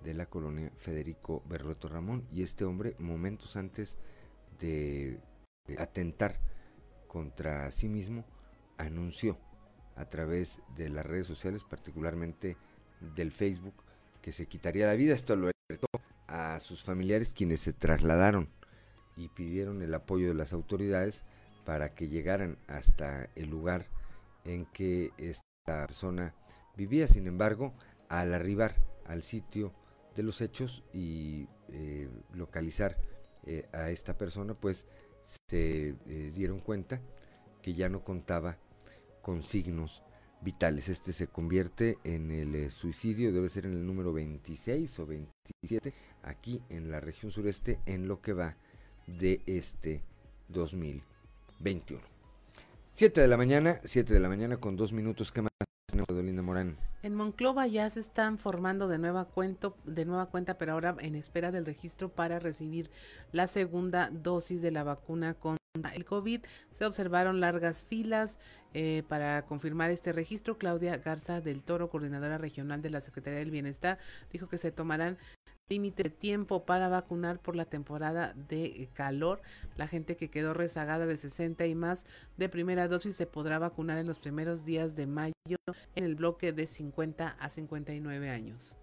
de la colonia Federico Berrueto Ramón. Y este hombre, momentos antes de, atentar contra sí mismo, anunció a través de las redes sociales, particularmente del Facebook, que se quitaría la vida. Esto lo a sus familiares quienes se trasladaron y pidieron el apoyo de las autoridades para que llegaran hasta el lugar en que esta persona Vivía, sin embargo, al arribar al sitio de los hechos y eh, localizar eh, a esta persona, pues se eh, dieron cuenta que ya no contaba con signos vitales. Este se convierte en el suicidio, debe ser en el número 26 o 27, aquí en la región sureste, en lo que va de este 2021. 7 de la mañana, 7 de la mañana con dos minutos, ¿qué más? Morán. En Monclova ya se están formando de nueva, cuento, de nueva cuenta, pero ahora en espera del registro para recibir la segunda dosis de la vacuna contra el COVID. Se observaron largas filas eh, para confirmar este registro. Claudia Garza del Toro, coordinadora regional de la Secretaría del Bienestar, dijo que se tomarán límite de tiempo para vacunar por la temporada de calor. La gente que quedó rezagada de 60 y más de primera dosis se podrá vacunar en los primeros días de mayo en el bloque de 50 a 59 años.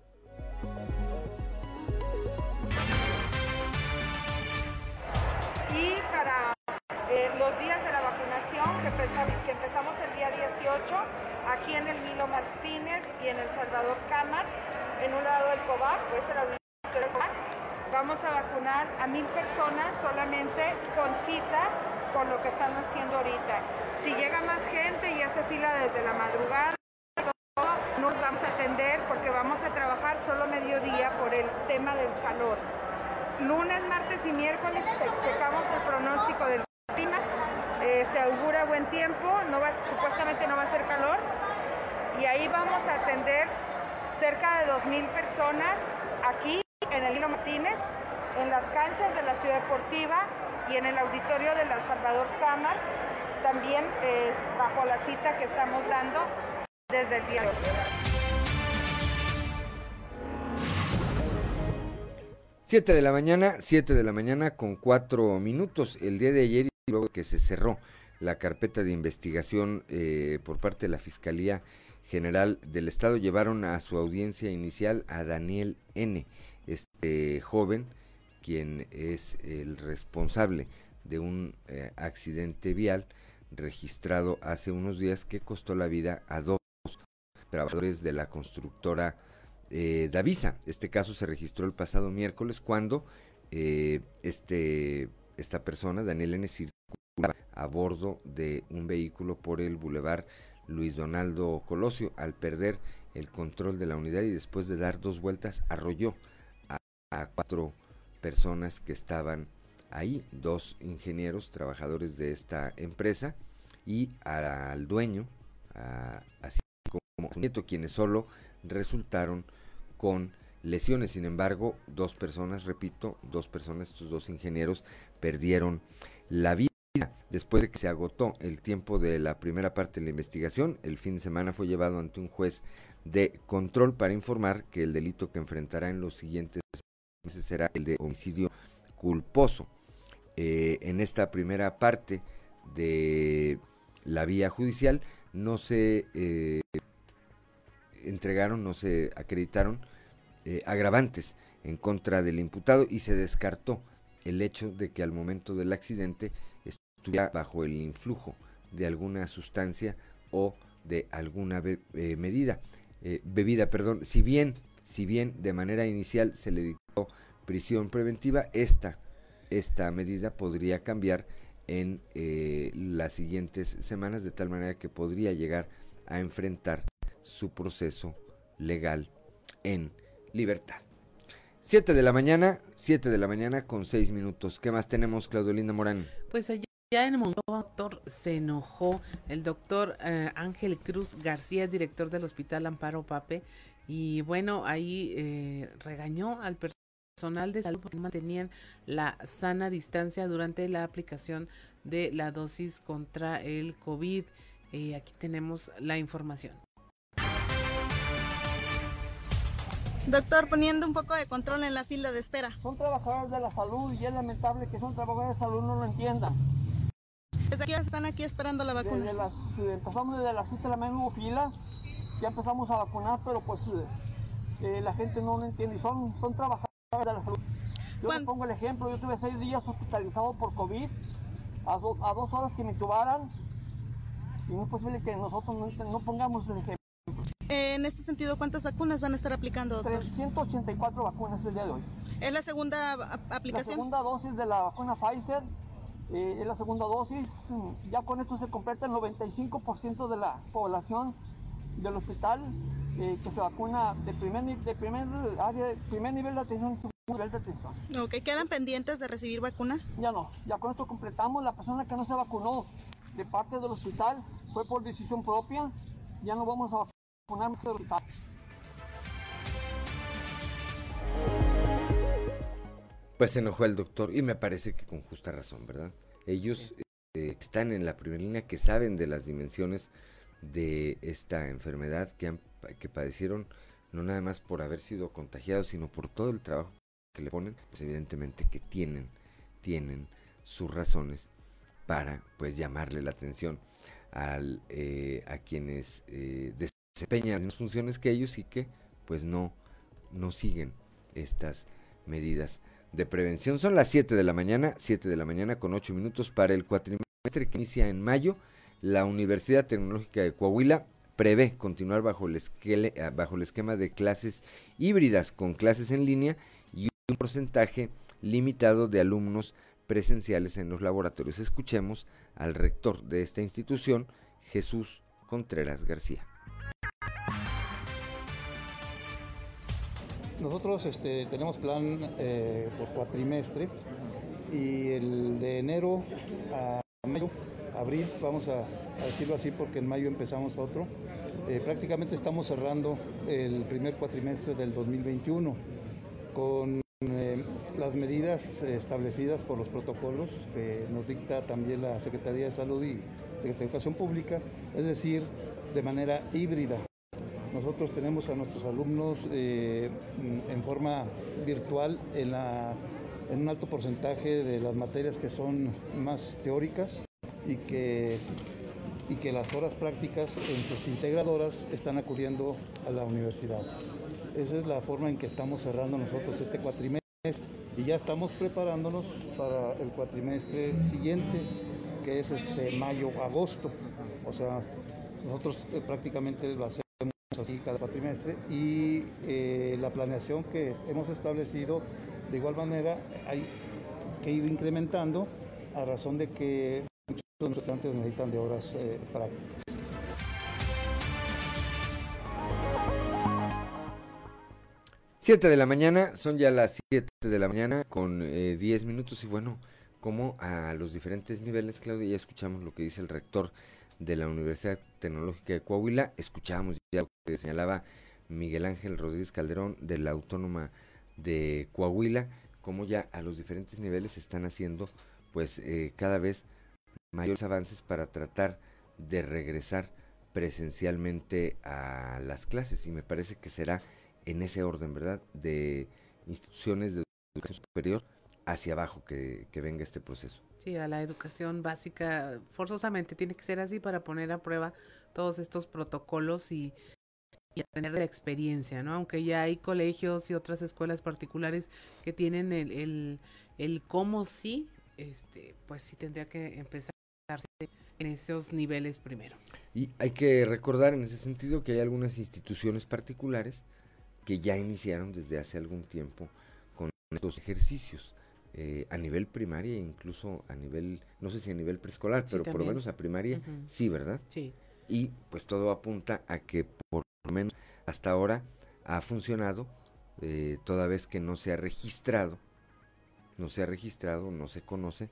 Y para eh, los días de la vacunación que empezamos, el día 18, aquí en el Milo Martínez y en el Salvador Cámara, en un lado del COVAC, pues el Vamos a vacunar a mil personas solamente con cita con lo que están haciendo ahorita. Si llega más gente y hace fila desde la madrugada, nos vamos a atender porque vamos a trabajar solo mediodía por el tema del calor. Lunes, martes y miércoles checamos el pronóstico del clima. Eh, se augura buen tiempo, no supuestamente no va a ser calor. Y ahí vamos a atender cerca de 2.000 personas aquí en el Hilo Martínez, en las canchas de la Ciudad Deportiva y en el auditorio de la Salvador Cámara, también eh, bajo la cita que estamos dando desde el día de hoy. Siete de la mañana, siete de la mañana con cuatro minutos. El día de ayer, luego que se cerró la carpeta de investigación eh, por parte de la Fiscalía General del Estado, llevaron a su audiencia inicial a Daniel N este joven, quien es el responsable de un eh, accidente vial registrado hace unos días que costó la vida a dos trabajadores de la constructora eh, Davisa. Este caso se registró el pasado miércoles cuando eh, este, esta persona, Daniel N., circulaba a bordo de un vehículo por el bulevar Luis Donaldo Colosio. Al perder el control de la unidad y después de dar dos vueltas, arrolló a cuatro personas que estaban ahí, dos ingenieros, trabajadores de esta empresa, y al dueño, así como su nieto, quienes solo resultaron con lesiones. Sin embargo, dos personas, repito, dos personas, estos dos ingenieros, perdieron la vida. Después de que se agotó el tiempo de la primera parte de la investigación, el fin de semana fue llevado ante un juez de control para informar que el delito que enfrentará en los siguientes ese será el de homicidio culposo. Eh, en esta primera parte de la vía judicial no se eh, entregaron, no se acreditaron eh, agravantes en contra del imputado y se descartó el hecho de que al momento del accidente estuviera bajo el influjo de alguna sustancia o de alguna medida, bebida, perdón, si bien, si bien de manera inicial se le prisión preventiva, esta, esta medida podría cambiar en eh, las siguientes semanas de tal manera que podría llegar a enfrentar su proceso legal en libertad. 7 de la mañana, 7 de la mañana con 6 minutos. ¿Qué más tenemos, Claudio Morán? Pues allá en el doctor se enojó el doctor eh, Ángel Cruz García, director del Hospital Amparo Pape, y bueno, ahí eh, regañó al personal personal de salud porque mantenían la sana distancia durante la aplicación de la dosis contra el COVID. Eh, aquí tenemos la información. Doctor, poniendo un poco de control en la fila de espera. Son trabajadores de la salud y es lamentable que son trabajadores de salud no lo entiendan. ¿Desde qué están aquí esperando la vacuna? Desde las, eh, empezamos desde las 7 de la mañana hubo fila, ya empezamos a vacunar, pero pues eh, la gente no lo entiende y son, son trabajadores yo le pongo el ejemplo, yo tuve seis días hospitalizado por COVID, a, dos horas que me tubaran, y no es posible que nosotros no, pongamos el ejemplo. En este sentido, ¿cuántas vacunas van a estar aplicando? 384 vacunas el día de hoy. ¿Es la segunda aplicación? La segunda dosis de la vacuna Pfizer, eh, es la segunda dosis. Ya con esto se completa el 95% de la población del hospital eh, que se vacuna de primer, de primer área, de primer nivel de atención y segundo nivel de atención. Ok, ¿quedan pendientes de recibir vacuna? Ya no, ya con esto completamos. La persona que no se vacunó de parte del hospital fue por decisión propia. Ya no vamos a Pues se enojó el doctor y me parece que con justa razón, ¿verdad? Ellos eh, están en la primera línea que saben de las dimensiones de esta enfermedad que, han, que padecieron, no nada más por haber sido contagiados, sino por todo el trabajo que le ponen, pues evidentemente que tienen, tienen sus razones para pues llamarle la atención al, eh, a quienes eh, desempeñan las funciones que ellos y que pues no, no siguen estas medidas de prevención. Son las 7 de la mañana, 7 de la mañana con 8 minutos para el cuatrimestre que inicia en mayo. La Universidad Tecnológica de Coahuila prevé continuar bajo el, eh, bajo el esquema de clases híbridas con clases en línea y un porcentaje limitado de alumnos presenciales en los laboratorios. Escuchemos al rector de esta institución, Jesús Contreras García. Nosotros este, tenemos plan eh, por cuatrimestre y el de enero a mayo, abril, vamos a, decirlo así porque en mayo empezamos otro. Eh, prácticamente estamos cerrando el primer cuatrimestre del 2021 con eh, las medidas establecidas por los protocolos que nos dicta también la Secretaría de Salud y Secretaría de Educación Pública, es decir, de manera híbrida. Nosotros tenemos a nuestros alumnos eh, en forma virtual en, en un alto porcentaje de las materias que son más teóricas y que, y que las horas prácticas en sus integradoras están acudiendo a la universidad. Esa es la forma en que estamos cerrando nosotros este cuatrimestre y ya estamos preparándonos para el cuatrimestre siguiente, que es este mayo-agosto. O sea, nosotros eh, prácticamente lo hacemos así cada cuatrimestre y eh, la planeación que hemos establecido de igual manera hay que ir incrementando a razón de que los estudiantes necesitan de horas eh, prácticas. 7 de la mañana, son ya las 7 de la mañana con 10 eh, minutos y bueno, como a los diferentes niveles, Claudia, ya escuchamos lo que dice el rector de la Universidad Tecnológica de Coahuila, escuchamos ya lo que señalaba Miguel Ángel Rodríguez Calderón de la Autónoma de Coahuila, como ya a los diferentes niveles están haciendo pues eh, cada vez mayores avances para tratar de regresar presencialmente a las clases y me parece que será en ese orden, ¿verdad? De instituciones de educación superior hacia abajo que, venga este proceso. Sí, a la educación básica forzosamente tiene que ser así para poner a prueba todos estos protocolos y, y aprender de la experiencia, ¿no? Aunque ya hay colegios y otras escuelas particulares que tienen el, el, el cómo sí, este, pues sí tendría que empezar en esos niveles primero. Y hay que recordar en ese sentido que hay algunas instituciones particulares que ya iniciaron desde hace algún tiempo con estos ejercicios. Eh, a nivel primaria e incluso a nivel, no sé si a nivel preescolar, pero por lo menos a primaria, sí, ¿verdad? Sí. Y pues todo apunta a que por lo menos hasta ahora ha funcionado, eh, toda vez que no se ha registrado, no se ha registrado, no se conoce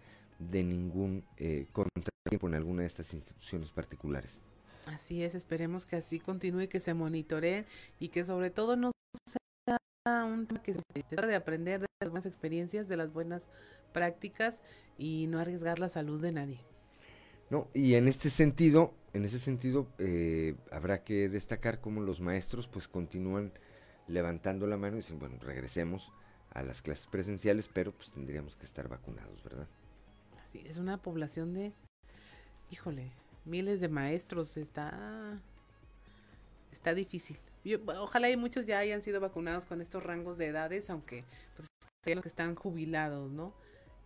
de ningún eh, contratiempo en alguna de estas instituciones particulares. Así es, esperemos que así continúe, que se monitoree y que sobre todo no un tema que se trata de aprender de las buenas experiencias, de las buenas prácticas y no arriesgar la salud de nadie. No, y en este sentido, en ese sentido, eh, habrá que destacar cómo los maestros pues continúan levantando la mano y dicen, bueno, regresemos a las clases presenciales, pero pues tendríamos que estar vacunados, ¿verdad? Así, es una población de, híjole, miles de maestros, está, está difícil ojalá y muchos ya hayan sido vacunados con estos rangos de edades, aunque pues los que están jubilados, ¿no?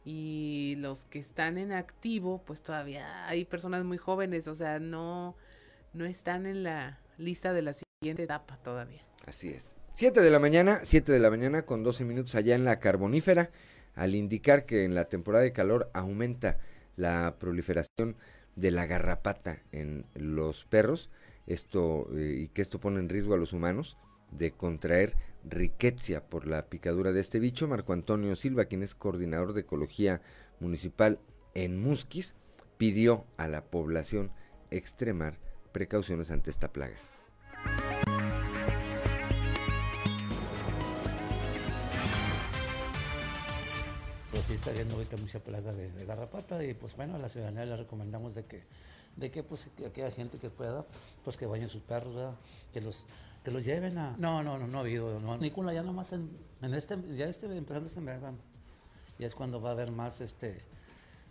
Y los que están en activo, pues todavía hay personas muy jóvenes, o sea, no, no están en la lista de la siguiente etapa todavía. Así es. Siete de la mañana, siete de la mañana con 12 minutos allá en la carbonífera, al indicar que en la temporada de calor aumenta la proliferación de la garrapata en los perros, esto eh, y que esto pone en riesgo a los humanos de contraer riqueza por la picadura de este bicho. Marco Antonio Silva, quien es coordinador de ecología municipal en Musquis, pidió a la población extremar precauciones ante esta plaga. Sí está viendo ahorita mucha plaga de, garrapata y pues bueno, a la ciudadanía le recomendamos de que, de que pues que aquella gente que pueda, pues que vayan sus perros, que los que los lleven a... No, no, no, no ha habido, no, ya nomás en, en este, ya este, empezando este verano, ya es cuando va a haber más, este,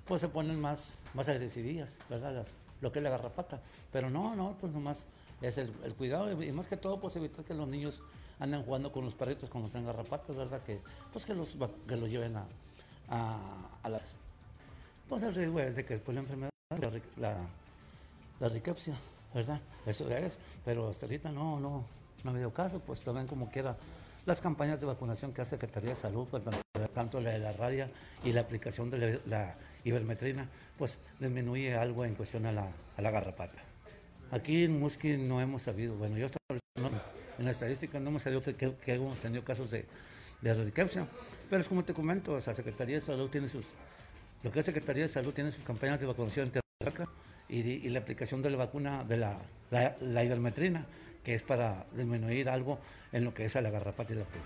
pues se ponen más, más ¿verdad? Lo que es la garrapata, pero no, no, pues nomás es el, cuidado y más que todo pues evitar que los niños anden jugando con los perritos cuando tengan garrapatas, ¿verdad? Que pues que los, que los lleven a, a, las... Pues el riesgo es de que después la enfermedad, la, la, riquepsia, ¿verdad? Eso es, pero hasta ahorita no, no, no ha habido caso, pues también como quiera las campañas de vacunación que hace Secretaría de Salud, pues, tanto la de la rabia y la aplicación de la, ivermetrina, pues disminuye algo en cuestión a la, a la garrapata. Aquí en Musqui no hemos sabido, bueno, yo estaba en la estadística no hemos sabido que, que, hemos tenido casos de, de pero es como te comento, o sea, Secretaría de Salud tiene sus, lo que es Secretaría de Salud tiene sus campañas de vacunación y, y la aplicación de la vacuna de la, la, ivermetrina, que es para disminuir algo en lo que es a la garrapata y la pulga.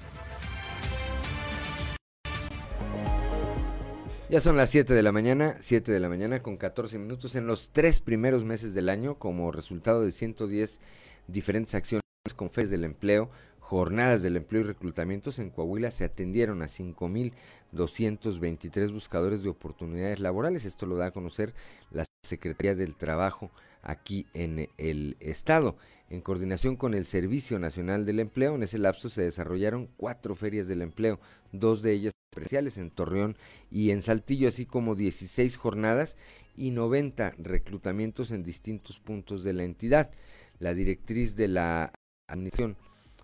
Ya son las 7 de la mañana, 7 de la mañana con 14 minutos en los tres primeros meses del año como resultado de 110 diferentes acciones con FES del empleo, jornadas del empleo y reclutamientos en Coahuila se atendieron a 5.223 buscadores de oportunidades laborales. Esto lo da a conocer la Secretaría del Trabajo aquí en el estado. En coordinación con el Servicio Nacional del Empleo, en ese lapso se desarrollaron cuatro ferias del empleo, dos de ellas especiales en Torreón y en Saltillo, así como 16 jornadas y 90 reclutamientos en distintos puntos de la entidad. La directriz de la administración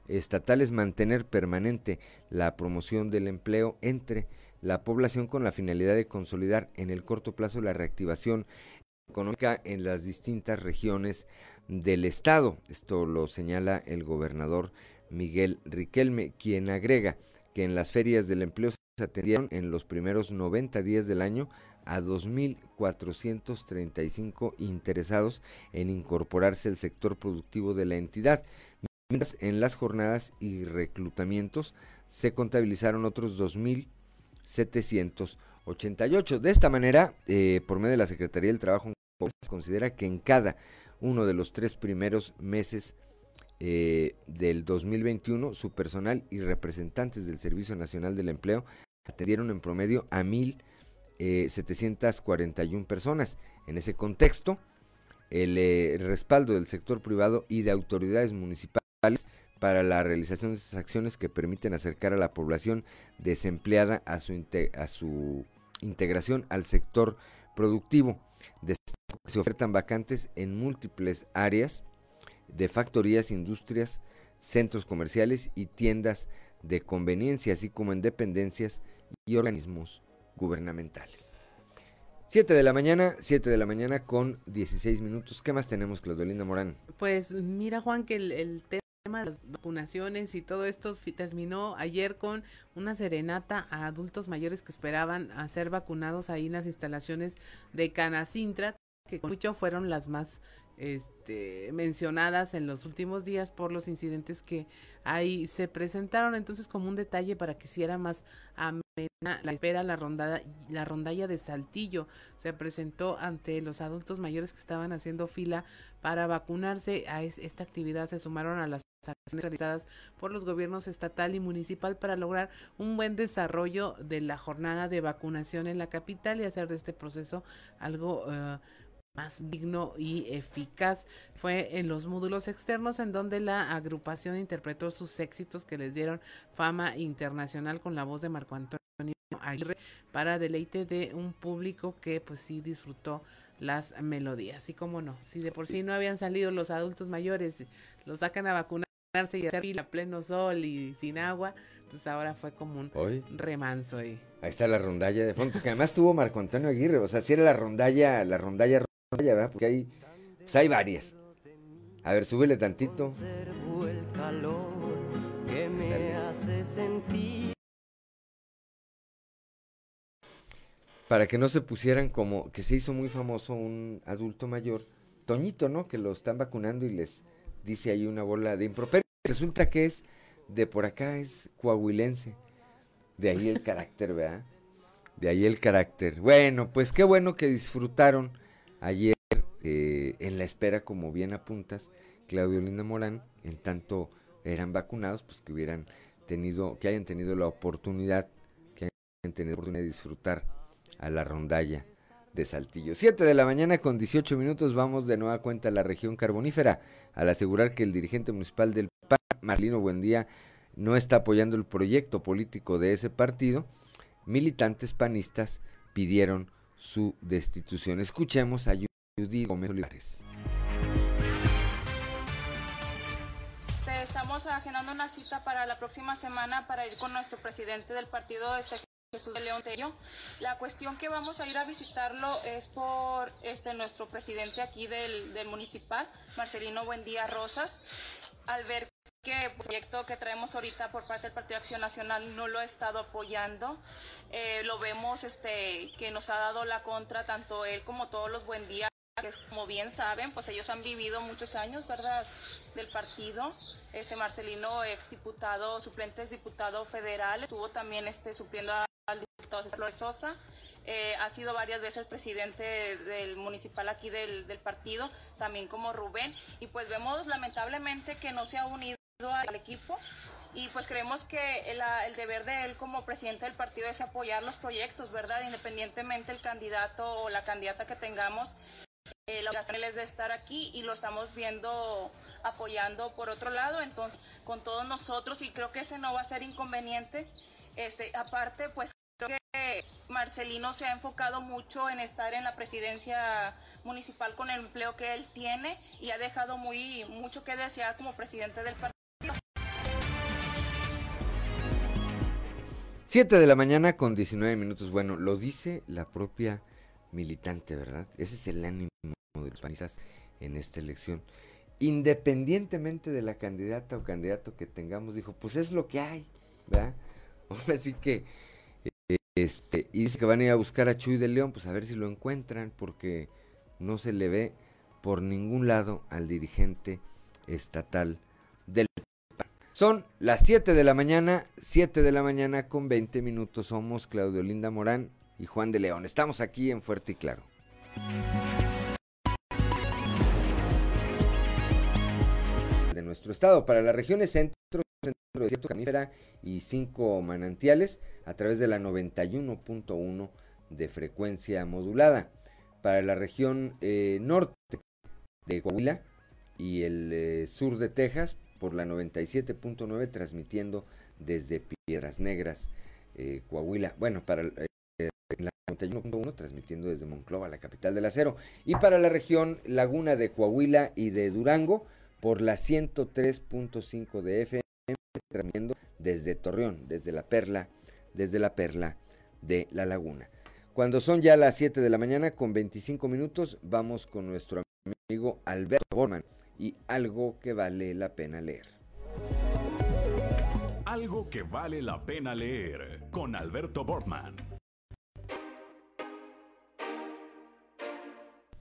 estatal es mantener permanente la promoción del empleo entre la población con la finalidad de consolidar en el corto plazo la reactivación económica en las distintas regiones del estado. Esto lo señala el gobernador Miguel Riquelme, quien agrega que en las ferias del empleo se atendieron en los primeros 90 días del año a 2.435 interesados en incorporarse al sector productivo de la entidad, en las jornadas y reclutamientos se contabilizaron otros 2.788. De esta manera, eh, por medio de la Secretaría del Trabajo, considera que en cada uno de los tres primeros meses eh, del 2021, su personal y representantes del Servicio Nacional del Empleo atendieron en promedio a 1.741 eh, personas. En ese contexto, el eh, respaldo del sector privado y de autoridades municipales para la realización de esas acciones que permiten acercar a la población desempleada a su, integración al sector productivo. se ofertan vacantes en múltiples áreas de factorías, industrias, centros comerciales y tiendas de conveniencia, así como en dependencias y organismos gubernamentales. 7 de la mañana, 7 de la mañana con 16 minutos. ¿Qué más tenemos, Claudelina Morán? Pues mira, Juan, que el, tema las vacunaciones y todo esto terminó ayer con una serenata a adultos mayores que esperaban a ser vacunados ahí en las instalaciones de Canacintra, que con mucho fueron las más este, mencionadas en los últimos días por los incidentes que ahí se presentaron. Entonces, como un detalle para que hiciera más amena la espera, la rondada, la rondalla de Saltillo se presentó ante los adultos mayores que estaban haciendo fila para vacunarse. A esta actividad se sumaron a las realizadas por los gobiernos estatal y municipal para lograr un buen desarrollo de la jornada de vacunación en la capital y hacer de este proceso algo uh, más digno y eficaz. Fue en los módulos externos en donde la agrupación interpretó sus éxitos que les dieron fama internacional con la voz de Marco Antonio Aguirre para deleite de un público que pues sí disfrutó las melodías. Y como no, si de por sí no habían salido los adultos mayores, los sacan a vacunarse y hacer fila pleno sol y sin agua, entonces ahora fue como un remanso ahí. Ahí está la rondalla de fondo, que además tuvo Marco Antonio Aguirre, o sea, si era la rondalla, la rondalla porque hay, pues hay varias. A ver, súbele tantito. Para que no se pusieran como que se hizo muy famoso un adulto mayor, Toñito, ¿no? Que lo están vacunando y les dice ahí una bola de improperio. Resulta que es de por acá, es coahuilense. De ahí el carácter, ¿verdad? De ahí el carácter. Bueno, pues qué bueno que disfrutaron ayer eh, en la espera, como bien apuntas, Claudio Linda Morán, en tanto eran vacunados, pues que hubieran tenido, que hayan tenido la oportunidad, que hayan tenido la oportunidad de disfrutar a la rondalla de Saltillo. 7 de la mañana con 18 minutos vamos de nueva cuenta a la región carbonífera al asegurar que el dirigente municipal del PAN, Marlino Buendía, no está apoyando el proyecto político de ese partido. Militantes panistas pidieron su destitución. Escuchemos a Judy Gómez Olivares. Estamos agendando una cita para la próxima semana para ir con nuestro presidente del partido, este Jesús de León Tello. La cuestión que vamos a ir a visitarlo es por este nuestro presidente aquí del, del municipal, Marcelino Buendía Rosas, al ver que el proyecto que traemos ahorita por parte del Partido de Acción Nacional no lo ha estado apoyando. Eh, lo vemos este, que nos ha dado la contra tanto él como todos los Buendía que como bien saben, pues ellos han vivido muchos años, ¿verdad?, del partido. Ese Marcelino, exdiputado, suplente es diputado federal, estuvo también este, supliendo al diputado César Sosa. Eh, ha sido varias veces presidente del municipal aquí del, del, partido, también como Rubén, y pues vemos lamentablemente que no se ha unido al equipo y pues creemos que el, el, deber de él como presidente del partido es apoyar los proyectos, ¿verdad? Independientemente el candidato o la candidata que tengamos, eh, la obligación es de estar aquí y lo estamos viendo apoyando por otro lado, entonces con todos nosotros y creo que ese no va a ser inconveniente. Este, aparte, pues creo que Marcelino se ha enfocado mucho en estar en la presidencia municipal con el empleo que él tiene y ha dejado muy mucho que desear como presidente del partido. 7 de la mañana con 19 minutos. Bueno, lo dice la propia militante, ¿verdad? Ese es el ánimo de los panistas en esta elección. Independientemente de la candidata o candidato que tengamos, dijo, pues es lo que hay, ¿verdad? [laughs] Así que, este, y dice que van a ir a buscar a Chuy de León, pues a ver si lo encuentran, porque no se le ve por ningún lado al dirigente estatal del PAN. Son las 7 de la mañana, 7 de la mañana con 20 minutos. Somos Claudio Linda Morán y Juan de León. Estamos aquí en Fuerte y Claro. De nuestro estado, para las regiones centro, centro desierto, canífera y cinco manantiales, a través de la 91.1 de frecuencia modulada. Para la región eh, norte de Coahuila y el eh, sur de Texas, por la 97.9, transmitiendo desde Piedras Negras, eh, Coahuila. Bueno, para la 91.1 transmitiendo desde Monclova, la capital del acero, y para la región Laguna de Coahuila y de Durango por la 103.5 de FM transmitiendo desde Torreón, desde la perla, desde la perla de la laguna. Cuando son ya las 7 de la mañana con 25 minutos, vamos con nuestro amigo Alberto Borman y algo que vale la pena leer. Algo que vale la pena leer con Alberto Bortman.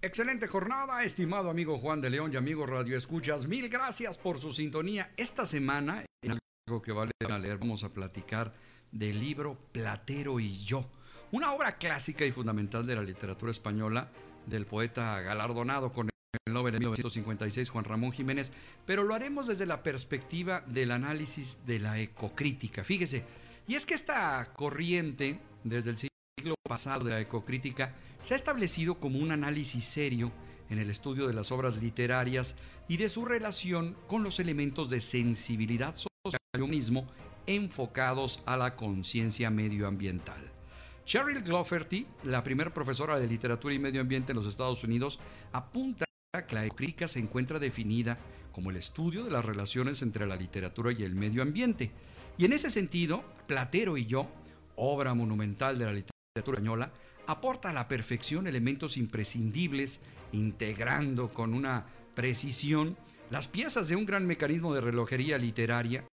Excelente jornada, estimado amigo Juan de León y amigo Radio Escuchas. Mil gracias por su sintonía. Esta semana, en algo que vale la leer, vamos a platicar del libro Platero y yo, una obra clásica y fundamental de la literatura española del poeta galardonado con el Nobel de 1956 Juan Ramón Jiménez, pero lo haremos desde la perspectiva del análisis de la ecocrítica. Fíjese, y es que esta corriente, desde el siglo pasado de la ecocrítica, se ha establecido como un análisis serio en el estudio de las obras literarias y de su relación con los elementos de sensibilidad social y humanismo enfocados a la conciencia medioambiental. Cheryl Gloverty, la primera profesora de literatura y medio ambiente en los Estados Unidos, apunta que la crítica se encuentra definida como el estudio de las relaciones entre la literatura y el medio ambiente. Y en ese sentido, Platero y yo, obra monumental de la literatura española, aporta a la perfección elementos imprescindibles, integrando con una precisión las piezas de un gran mecanismo de relojería literaria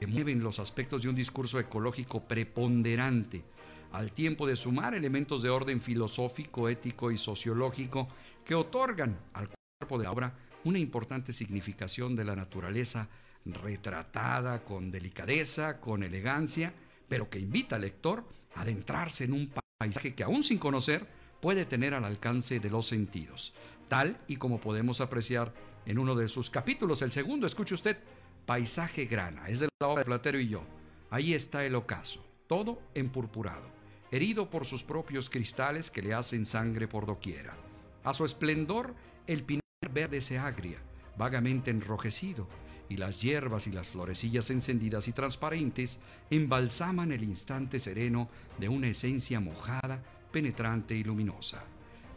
que mueven los aspectos de un discurso ecológico preponderante, al tiempo de sumar elementos de orden filosófico, ético y sociológico que otorgan al cuerpo de la obra una importante significación de la naturaleza retratada con delicadeza, con elegancia, pero que invita al lector a adentrarse en un paisaje que aún sin conocer puede tener al alcance de los sentidos, tal y como podemos apreciar en uno de sus capítulos, el segundo, escuche usted, Paisaje Grana, es de la obra de Platero y yo. Ahí está el ocaso, todo empurpurado, herido por sus propios cristales que le hacen sangre por doquiera. A su esplendor, el pinar verde se agria, vagamente enrojecido, y las hierbas y las florecillas encendidas y transparentes embalsaman el instante sereno de una esencia mojada, penetrante y luminosa.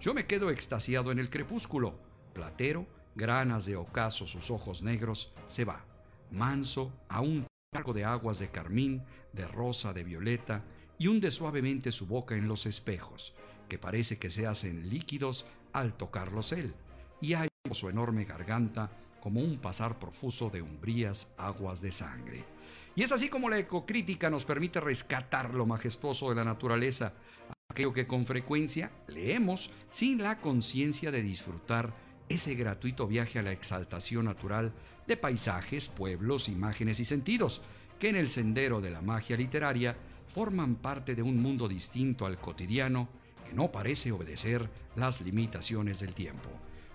Yo me quedo extasiado en el crepúsculo. Platero, granas de ocaso sus ojos negros, se va, manso, a un cargo de aguas de carmín, de rosa, de violeta, y hunde suavemente su boca en los espejos, que parece que se hacen líquidos al tocarlos él, y hay su enorme garganta como un pasar profuso de umbrías aguas de sangre. Y es así como la ecocrítica nos permite rescatar lo majestuoso de la naturaleza, aquello que con frecuencia leemos sin la conciencia de disfrutar ese gratuito viaje a la exaltación natural de paisajes, pueblos, imágenes y sentidos, que en el sendero de la magia literaria forman parte de un mundo distinto al cotidiano que no parece obedecer las limitaciones del tiempo.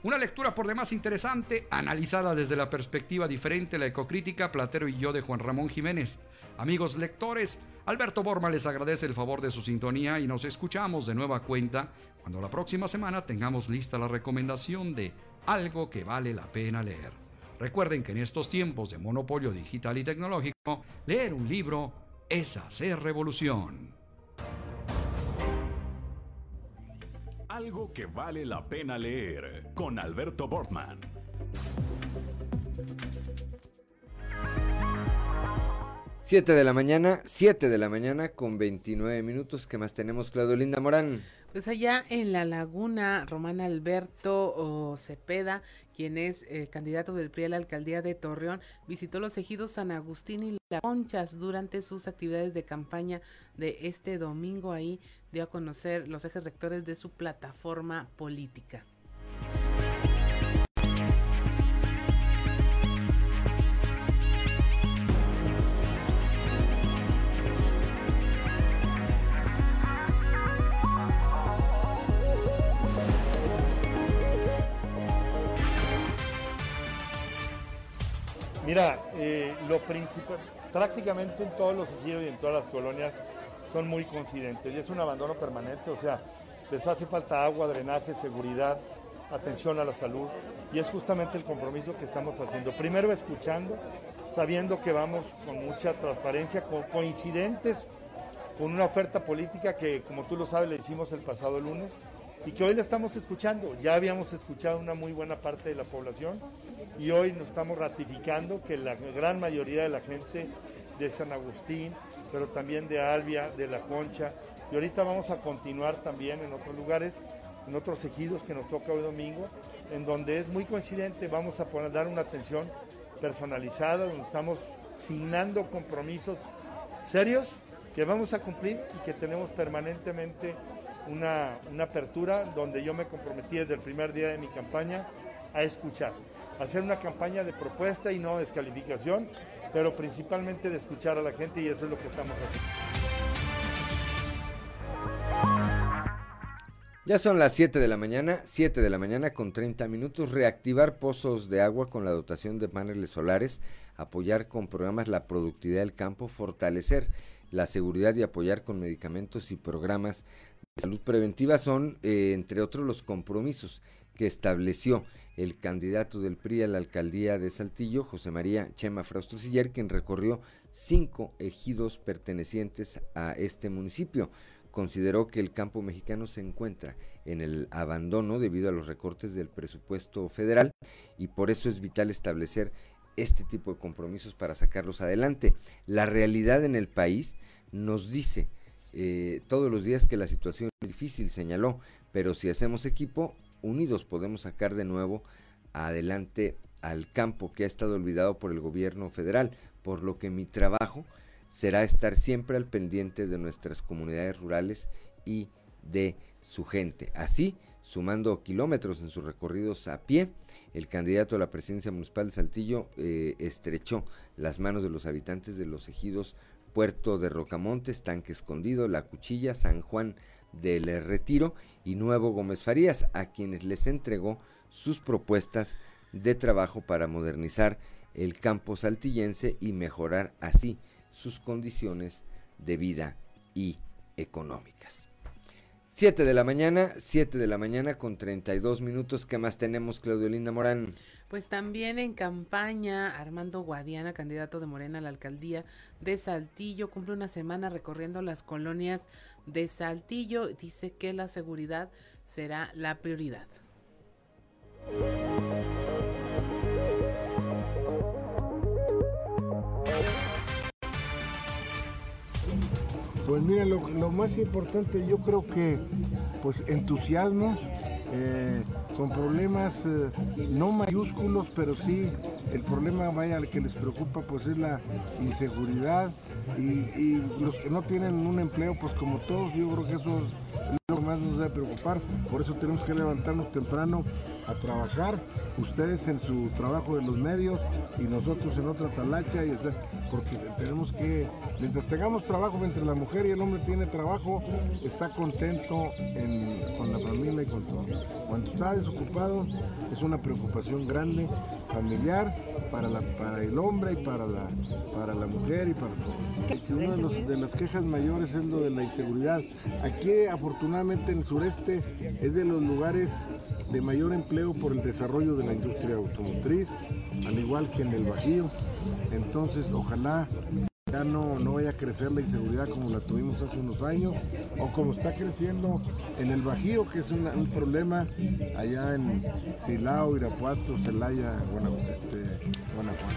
Una lectura por demás interesante, analizada desde la perspectiva diferente, la ecocrítica, Platero y yo de Juan Ramón Jiménez. Amigos lectores, Alberto Borma les agradece el favor de su sintonía y nos escuchamos de nueva cuenta cuando la próxima semana tengamos lista la recomendación de algo que vale la pena leer. Recuerden que en estos tiempos de monopolio digital y tecnológico, leer un libro es hacer revolución. Algo que vale la pena leer con Alberto Bortman. Siete de la mañana, siete de la mañana con 29 minutos. ¿Qué más tenemos, Claudio Linda Morán? Pues allá en la laguna, Román Alberto Cepeda, quien es eh, candidato del PRI a la alcaldía de Torreón, visitó los ejidos San Agustín y Las Conchas durante sus actividades de campaña de este domingo. Ahí dio a conocer los ejes rectores de su plataforma política. Mira, eh, lo principal, prácticamente en todos los ejidos y en todas las colonias son muy coincidentes y es un abandono permanente, o sea, les hace falta agua, drenaje, seguridad, atención a la salud y es justamente el compromiso que estamos haciendo. Primero escuchando, sabiendo que vamos con mucha transparencia, con coincidentes, con una oferta política que, como tú lo sabes, le hicimos el pasado lunes y que hoy la estamos escuchando. Ya habíamos escuchado una muy buena parte de la población y hoy nos estamos ratificando que la gran mayoría de la gente de San Agustín, pero también de Albia, de La Concha, y ahorita vamos a continuar también en otros lugares, en otros ejidos que nos toca hoy domingo, en donde es muy coincidente, vamos a poner, dar una atención personalizada, donde estamos signando compromisos serios que vamos a cumplir y que tenemos permanentemente una, una apertura donde yo me comprometí desde el primer día de mi campaña a escuchar, a hacer una campaña de propuesta y no descalificación, pero principalmente de escuchar a la gente y eso es lo que estamos haciendo. Ya son las 7 de la mañana, 7 de la mañana con 30 minutos, reactivar pozos de agua con la dotación de paneles solares, apoyar con programas la productividad del campo, fortalecer la seguridad y apoyar con medicamentos y programas de salud preventiva son, eh, entre otros, los compromisos que estableció el candidato del PRI a la alcaldía de Saltillo, José María Chema Frausto Siller, quien recorrió cinco ejidos pertenecientes a este municipio. Consideró que el campo mexicano se encuentra en el abandono debido a los recortes del presupuesto federal y por eso es vital establecer este tipo de compromisos para sacarlos adelante. La realidad en el país nos dice eh, todos los días que la situación es difícil, señaló, pero si hacemos equipo, unidos podemos sacar de nuevo adelante al campo que ha estado olvidado por el gobierno federal, por lo que mi trabajo será estar siempre al pendiente de nuestras comunidades rurales y de su gente. Así, sumando kilómetros en sus recorridos a pie, el candidato a la presidencia municipal de Saltillo eh, estrechó las manos de los habitantes de los ejidos Puerto de Rocamontes, Tanque Escondido, La Cuchilla, San Juan del retiro y Nuevo Gómez Farías, a quienes les entregó sus propuestas de trabajo para modernizar el campo saltillense y mejorar así sus condiciones de vida y económicas. 7 de la mañana, 7 de la mañana con 32 minutos. ¿Qué más tenemos, Claudio Linda Morán? Pues también en campaña, Armando Guadiana, candidato de Morena a la alcaldía de Saltillo, cumple una semana recorriendo las colonias de Saltillo. Dice que la seguridad será la prioridad. Pues mira, lo, más importante yo creo que pues entusiasmo, eh, con problemas eh, no mayúsculos, pero sí el problema vaya al que les preocupa pues es la inseguridad y, los que no tienen un empleo pues como todos yo creo que eso es más nos debe preocupar, por eso tenemos que levantarnos temprano a trabajar, ustedes en su trabajo de los medios y nosotros en otra talacha, y, porque tenemos que, mientras tengamos trabajo, mientras la mujer y el hombre tiene trabajo, está contento con la familia y con todo. Cuando está desocupado es una preocupación grande, familiar, para, la, para el hombre y para la, para la mujer y para todo. una de, de las quejas mayores es lo de la inseguridad. Aquí afortunadamente en el sureste es de los lugares de mayor empleo por el desarrollo de la industria automotriz, al igual que en el Bajío. Entonces, ojalá ya no, vaya a crecer la inseguridad como la tuvimos hace unos años, o como está creciendo en el Bajío, que es un problema allá en Silao, Irapuato, Celaya, este, Guanajuato.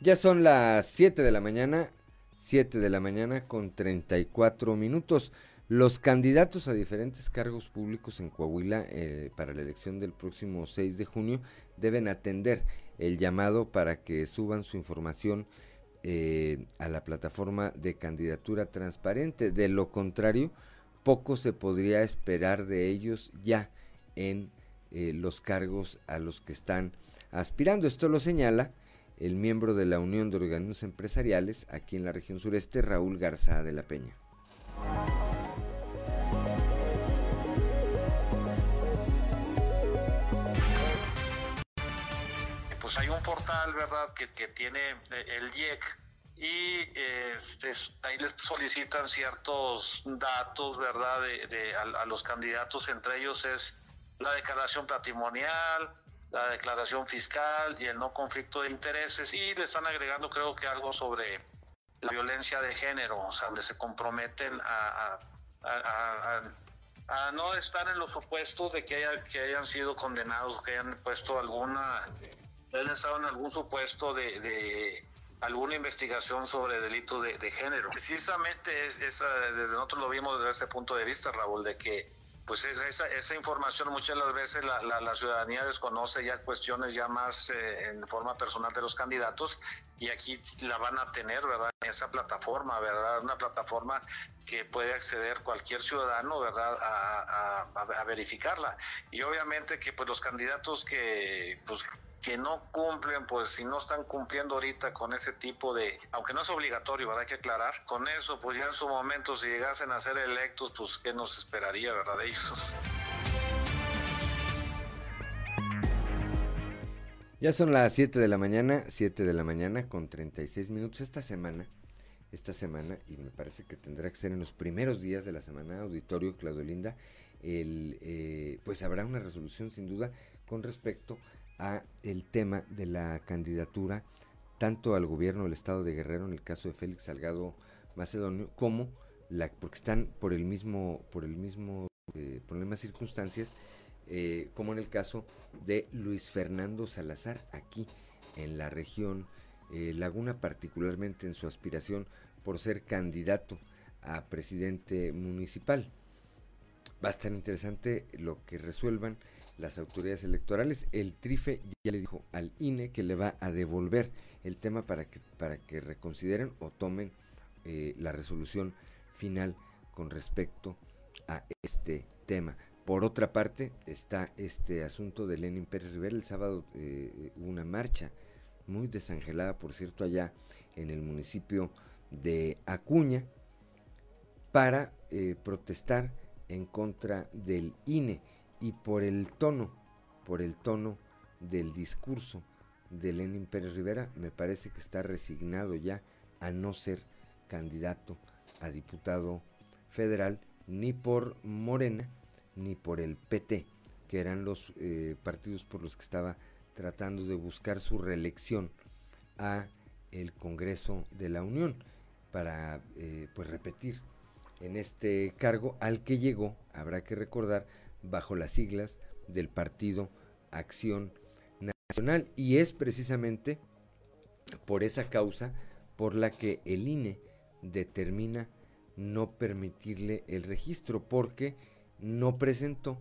Ya son las 7 de la mañana 7 de la mañana con 34 minutos. Los candidatos a diferentes cargos públicos en Coahuila eh, para la elección del próximo 6 de junio deben atender el llamado para que suban su información eh, a la plataforma de candidatura transparente. De lo contrario, poco se podría esperar de ellos ya en eh, los cargos a los que están aspirando. Esto lo señala el miembro de la Unión de Organismos Empresariales aquí en la región sureste, Raúl Garza de la Peña. Pues hay un portal, ¿verdad?, que, tiene eh, el IEC y este, ahí les solicitan ciertos datos, ¿verdad?, de, a los candidatos, entre ellos es la declaración patrimonial, la declaración fiscal y el no conflicto de intereses y le están agregando creo que algo sobre la violencia de género, o sea, donde se comprometen a, a, no estar en los supuestos de que, haya, que hayan sido condenados, que hayan puesto alguna, hayan estado en algún supuesto de, de alguna investigación sobre delitos de, de género. Precisamente es, es, desde nosotros lo vimos desde ese punto de vista, Raúl, de que pues esa, esa información muchas de las veces la, la, ciudadanía desconoce ya cuestiones ya más eh, en forma personal de los candidatos y aquí la van a tener, ¿verdad? En esa plataforma, ¿verdad? Una plataforma que puede acceder cualquier ciudadano, ¿verdad? A, a, a verificarla. Y obviamente que pues los candidatos que pues que no cumplen, pues si no están cumpliendo ahorita con ese tipo de, aunque no es obligatorio, ¿verdad? Hay que aclarar, con eso, pues ya en su momento, si llegasen a ser electos, pues qué nos esperaría, ¿verdad? De ellos. Ya son las 7 de la mañana, 7 de la mañana con 36 minutos esta semana. Esta semana, y me parece que tendrá que ser en los primeros días de la semana, auditorio Claudio Linda, el, eh, pues habrá una resolución sin duda con respecto el tema de la candidatura tanto al gobierno del estado de Guerrero en el caso de Félix Salgado Macedonio como la porque están por el mismo por el mismo eh, mismas circunstancias eh, como en el caso de Luis Fernando Salazar aquí en la región eh, Laguna particularmente en su aspiración por ser candidato a presidente municipal. Va a estar interesante lo que resuelvan las autoridades electorales. El TRIFE ya le dijo al INE que le va a devolver el tema para que, para que reconsideren o tomen eh, la resolución final con respecto a este tema. Por otra parte, está este asunto de Lenin Pérez Rivera. El sábado eh, una marcha muy desangelada, por cierto, allá en el municipio de Acuña para eh, protestar en contra del INE y por el tono, por el tono del discurso de Lenin Pérez Rivera, me parece que está resignado ya a no ser candidato a diputado federal ni por Morena ni por el PT, que eran los eh, partidos por los que estaba tratando de buscar su reelección a el Congreso de la Unión para eh, pues repetir en este cargo al que llegó, habrá que recordar, bajo las siglas del Partido Acción Nacional y es precisamente por esa causa por la que el INE determina no permitirle el registro porque no presentó,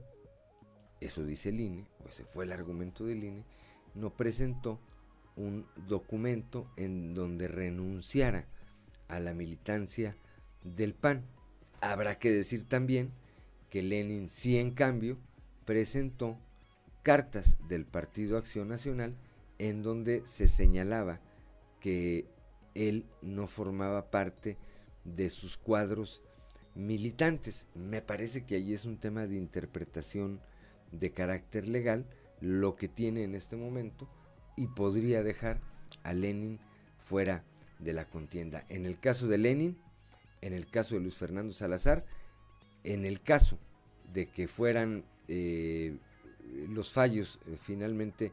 eso dice el INE, o ese fue el argumento del INE, no presentó un documento en donde renunciara a la militancia del PAN. Habrá que decir también que Lenin sí en cambio presentó cartas del Partido Acción Nacional en donde se señalaba que él no formaba parte de sus cuadros militantes. Me parece que ahí es un tema de interpretación de carácter legal lo que tiene en este momento y podría dejar a Lenin fuera de la contienda. En el caso de Lenin, en el caso de Luis Fernando Salazar, en el caso de que fueran eh, los fallos eh, finalmente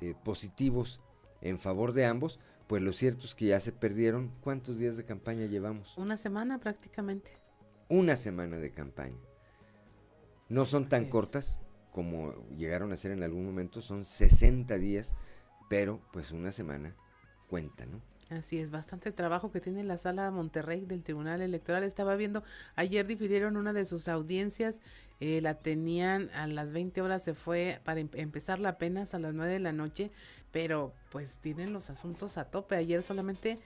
eh, positivos en favor de ambos, pues lo cierto es que ya se perdieron. ¿Cuántos días de campaña llevamos? Una semana prácticamente. Una semana de campaña. No son tan cortas como llegaron a ser en algún momento, son 60 días, pero pues una semana cuenta, ¿no? Así es, bastante trabajo que tiene la sala Monterrey del Tribunal Electoral. Estaba viendo, ayer difirieron una de sus audiencias, eh, la tenían a las 20 horas, se fue para em empezarla apenas a las 9 de la noche, pero pues tienen los asuntos a tope. Ayer solamente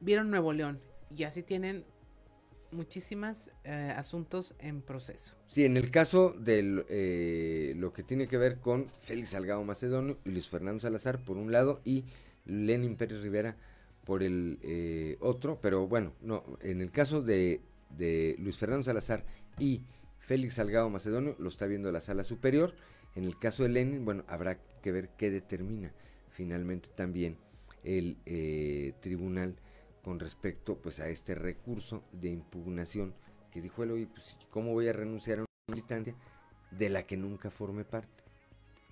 vieron Nuevo León y así tienen muchísimas eh, asuntos en proceso. Sí, en el caso de eh, lo que tiene que ver con Félix Salgado Macedonio Luis Fernando Salazar por un lado y Lenin Pérez Rivera por el eh, otro, pero bueno, no, en el caso de, de, Luis Fernando Salazar y Félix Salgado Macedonio, lo está viendo la sala superior. En el caso de Lenin, bueno, habrá que ver qué determina finalmente también el eh, tribunal con respecto pues a este recurso de impugnación que dijo él hoy, pues, ¿cómo voy a renunciar a una militancia de la que nunca forme parte?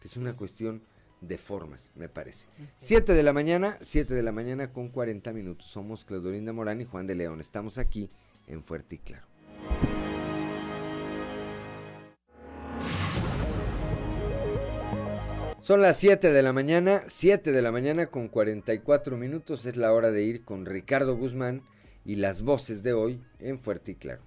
Es una cuestión de formas, me parece. 7 de la mañana, 7 de la mañana con 40 minutos. Somos Claudolinda Morán y Juan de León. Estamos aquí en Fuerte y Claro. Son las 7 de la mañana, 7 de la mañana con 44 minutos. Es la hora de ir con Ricardo Guzmán y las voces de hoy en Fuerte y Claro.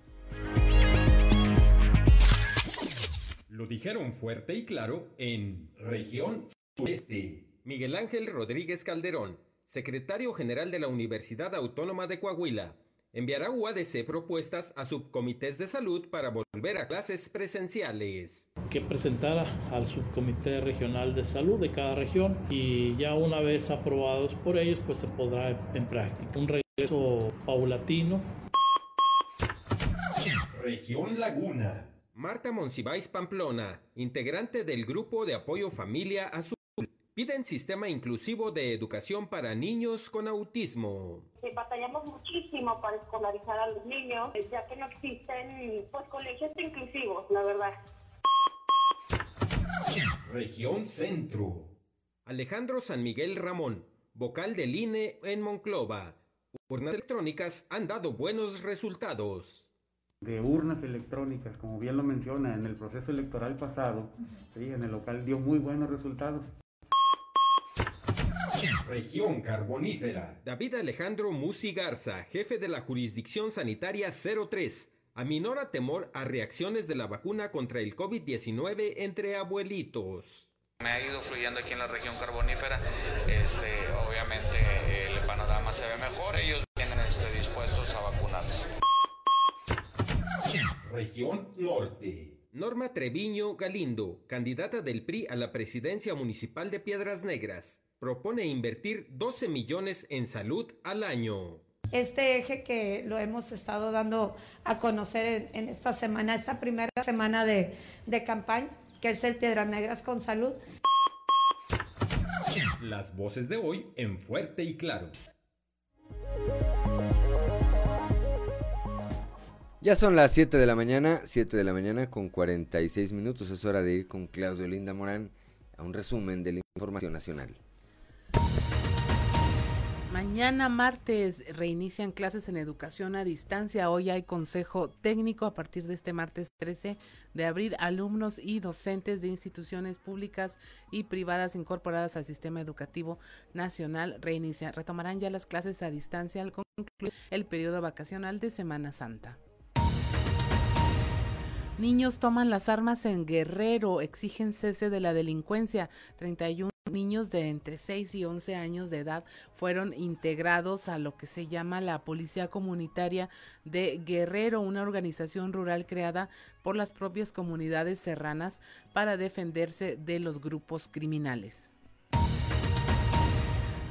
Lo dijeron fuerte y claro en región sureste. Miguel Ángel Rodríguez Calderón, secretario general de la Universidad Autónoma de Coahuila, enviará UADC propuestas a subcomités de salud para volver a clases presenciales. Que presentara al subcomité regional de salud de cada región y ya una vez aprobados por ellos, pues se podrá en práctica. Un regreso paulatino. Región Laguna. Marta Monsiváis Pamplona, integrante del Grupo de Apoyo Familia Azul piden sistema inclusivo de educación para niños con autismo. Batallamos muchísimo para escolarizar a los niños, ya que no existen pues, colegios inclusivos, la verdad. Región Centro. Alejandro San Miguel Ramón, vocal del INE en Monclova. Urnas electrónicas han dado buenos resultados. De urnas electrónicas, como bien lo menciona, en el proceso electoral pasado, sí, en el local dio muy buenos resultados. Región Carbonífera. David Alejandro Musi Garza, jefe de la Jurisdicción Sanitaria 03, aminora temor a reacciones de la vacuna contra el COVID-19 entre abuelitos. Me ha ido fluyendo aquí en la región carbonífera. Este, obviamente el panorama se ve mejor. Ellos vienen este, dispuestos a vacunarse. Región Norte. Norma Treviño Galindo, candidata del PRI a la presidencia municipal de Piedras Negras propone invertir 12 millones en salud al año. Este eje que lo hemos estado dando a conocer en, esta semana, esta primera semana de, de campaña, que es el Piedras Negras con Salud. Las voces de hoy en Fuerte y Claro. Ya son las 7 de la mañana, 7 de la mañana con 46 minutos. Es hora de ir con Claudio Linda Morán a un resumen de la información nacional. Mañana martes reinician clases en educación a distancia. Hoy hay consejo técnico a partir de este martes 13 de abril. Alumnos y docentes de instituciones públicas y privadas incorporadas al sistema educativo nacional reinician. Retomarán ya las clases a distancia al concluir el periodo vacacional de Semana Santa. Niños toman las armas en Guerrero, exigen cese de la delincuencia. 31 niños de entre 6 y 11 años de edad fueron integrados a lo que se llama la Policía Comunitaria de Guerrero, una organización rural creada por las propias comunidades serranas para defenderse de los grupos criminales.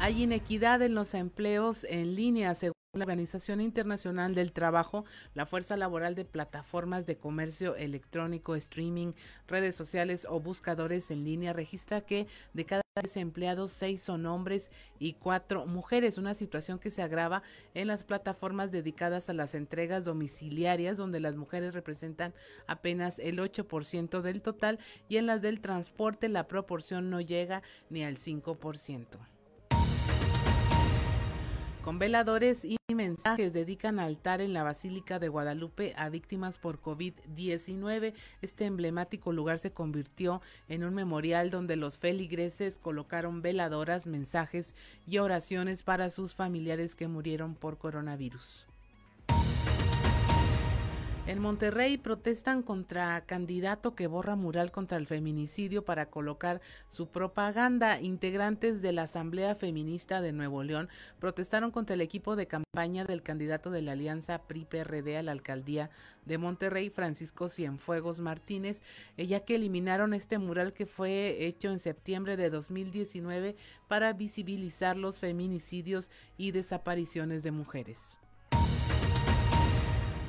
Hay inequidad en los empleos en línea, según la Organización Internacional del Trabajo, la fuerza laboral de plataformas de comercio electrónico, streaming, redes sociales o buscadores en línea registra que de cada 10 empleados, 6 son hombres y 4 mujeres, una situación que se agrava en las plataformas dedicadas a las entregas domiciliarias, donde las mujeres representan apenas el 8% del total y en las del transporte la proporción no llega ni al 5%. Con veladores y mensajes dedican altar en la Basílica de Guadalupe a víctimas por COVID-19. Este emblemático lugar se convirtió en un memorial donde los feligreses colocaron veladoras, mensajes y oraciones para sus familiares que murieron por coronavirus. En Monterrey protestan contra candidato que borra mural contra el feminicidio para colocar su propaganda. Integrantes de la Asamblea Feminista de Nuevo León protestaron contra el equipo de campaña del candidato de la Alianza PRI-PRD a la alcaldía de Monterrey, Francisco Cienfuegos Martínez, eh, ya que eliminaron este mural que fue hecho en septiembre de 2019 para visibilizar los feminicidios y desapariciones de mujeres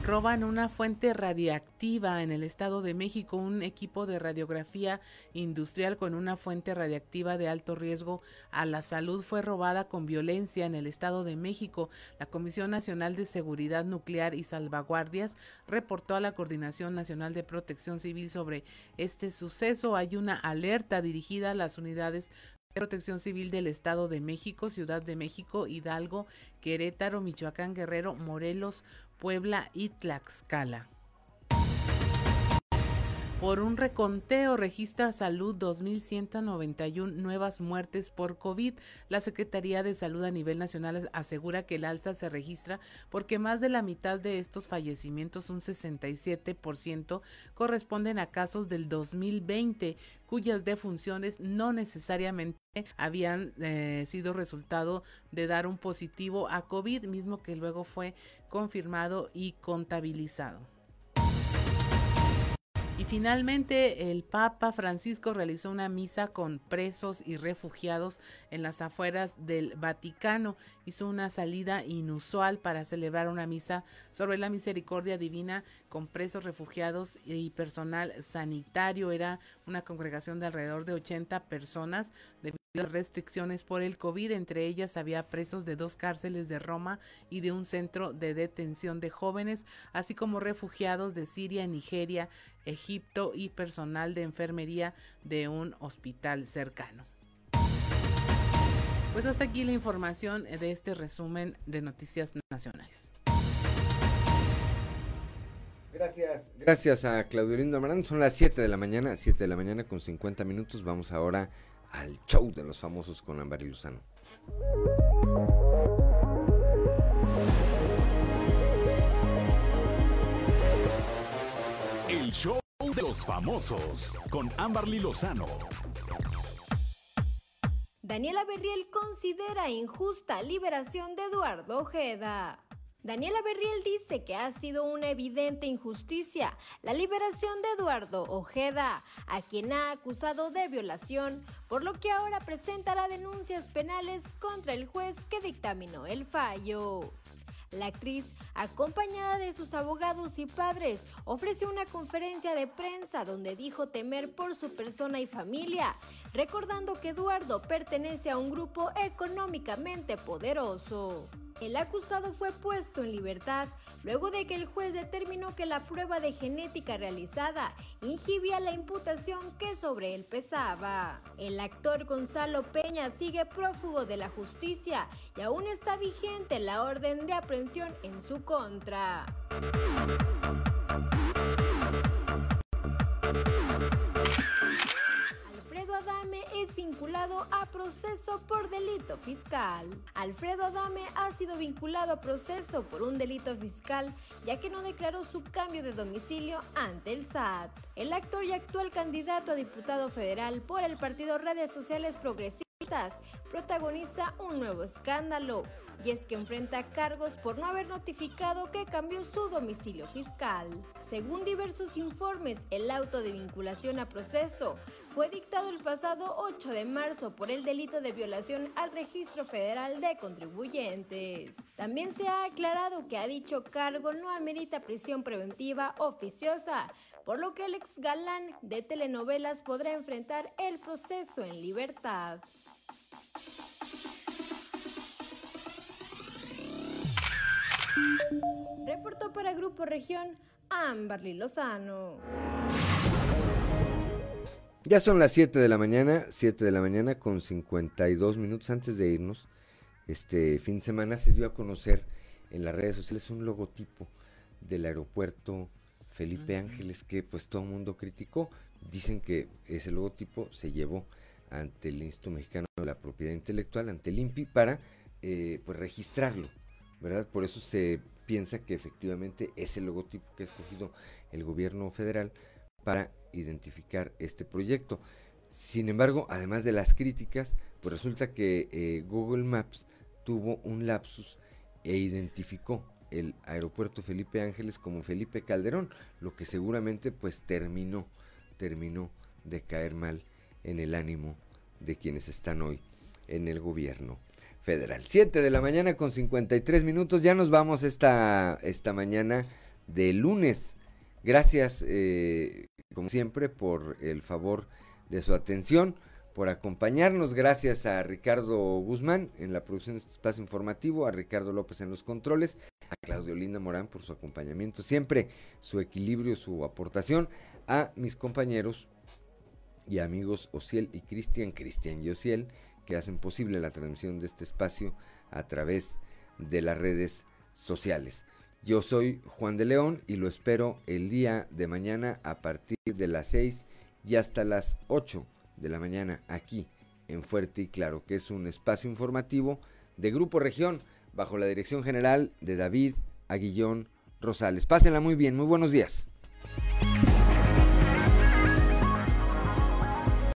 roban una fuente radiactiva en el Estado de México. Un equipo de radiografía industrial con una fuente radiactiva de alto riesgo a la salud fue robada con violencia en el Estado de México. La Comisión Nacional de Seguridad Nuclear y Salvaguardias reportó a la Coordinación Nacional de Protección Civil sobre este suceso. Hay una alerta dirigida a las unidades de Protección Civil del Estado de México, Ciudad de México, Hidalgo, Querétaro, Michoacán, Guerrero, Morelos, Puebla y Tlaxcala. Por un reconteo registra Salud 2.191 nuevas muertes por COVID. La Secretaría de Salud a nivel nacional asegura que el alza se registra porque más de la mitad de estos fallecimientos, un 67%, corresponden a casos del 2020, cuyas defunciones no necesariamente habían eh, sido resultado de dar un positivo a COVID, mismo que luego fue confirmado y contabilizado. Y finalmente el Papa Francisco realizó una misa con presos y refugiados en las afueras del Vaticano. Hizo una salida inusual para celebrar una misa sobre la misericordia divina con presos, refugiados y personal sanitario. Era una congregación de alrededor de 80 personas debido a restricciones por el COVID. Entre ellas había presos de dos cárceles de Roma y de un centro de detención de jóvenes, así como refugiados de Siria, Nigeria, Egipto y personal de enfermería de un hospital cercano. Pues hasta aquí la información de este resumen de noticias nacionales. Gracias, gracias a Claudio Lindo Amarán. Son las 7 de la mañana, 7 de la mañana con 50 minutos. Vamos ahora al show de los famosos con Ámbar y Luzano. Show de los famosos con Amberly Lozano. Daniela Berriel considera injusta liberación de Eduardo Ojeda. Daniela Berriel dice que ha sido una evidente injusticia la liberación de Eduardo Ojeda, a quien ha acusado de violación, por lo que ahora presentará denuncias penales contra el juez que dictaminó el fallo. La actriz, acompañada de sus abogados y padres, ofreció una conferencia de prensa donde dijo temer por su persona y familia, recordando que Eduardo pertenece a un grupo económicamente poderoso. El acusado fue puesto en libertad luego de que el juez determinó que la prueba de genética realizada inhibía la imputación que sobre él pesaba. El actor Gonzalo Peña sigue prófugo de la justicia y aún está vigente la orden de aprehensión en su contra. A proceso por delito fiscal. Alfredo Adame ha sido vinculado a proceso por un delito fiscal ya que no declaró su cambio de domicilio ante el SAT. El actor y actual candidato a diputado federal por el partido Redes Sociales Progresistas protagoniza un nuevo escándalo y es que enfrenta cargos por no haber notificado que cambió su domicilio fiscal. Según diversos informes, el auto de vinculación a proceso fue dictado el pasado 8 de marzo por el delito de violación al registro federal de contribuyentes. También se ha aclarado que a dicho cargo no amerita prisión preventiva oficiosa, por lo que el ex galán de telenovelas podrá enfrentar el proceso en libertad. Reportó para Grupo Región Amberly Lozano. Ya son las 7 de la mañana, 7 de la mañana con 52 minutos antes de irnos. Este fin de semana se dio a conocer en las redes sociales un logotipo del aeropuerto Felipe Ángeles que pues todo el mundo criticó. Dicen que ese logotipo se llevó ante el Instituto Mexicano de la Propiedad Intelectual, ante el INPI, para eh, pues registrarlo ¿verdad? Por eso se piensa que efectivamente es el logotipo que ha escogido el gobierno federal para identificar este proyecto. Sin embargo, además de las críticas, pues resulta que eh, Google Maps tuvo un lapsus e identificó el aeropuerto Felipe Ángeles como Felipe Calderón, lo que seguramente pues terminó, terminó de caer mal en el ánimo de quienes están hoy en el gobierno federal. 7 de la mañana con 53 minutos. Ya nos vamos esta, esta mañana de lunes. Gracias, eh, como siempre, por el favor de su atención, por acompañarnos. Gracias a Ricardo Guzmán en la producción de este espacio informativo, a Ricardo López en los controles, a Claudio Linda Morán por su acompañamiento, siempre su equilibrio, su aportación, a mis compañeros y amigos Ociel y Cristian, Cristian y Ociel que hacen posible la transmisión de este espacio a través de las redes sociales. Yo soy Juan de León y lo espero el día de mañana a partir de las 6 y hasta las 8 de la mañana aquí en Fuerte y Claro, que es un espacio informativo de Grupo Región bajo la dirección general de David Aguillón Rosales. Pásenla muy bien, muy buenos días.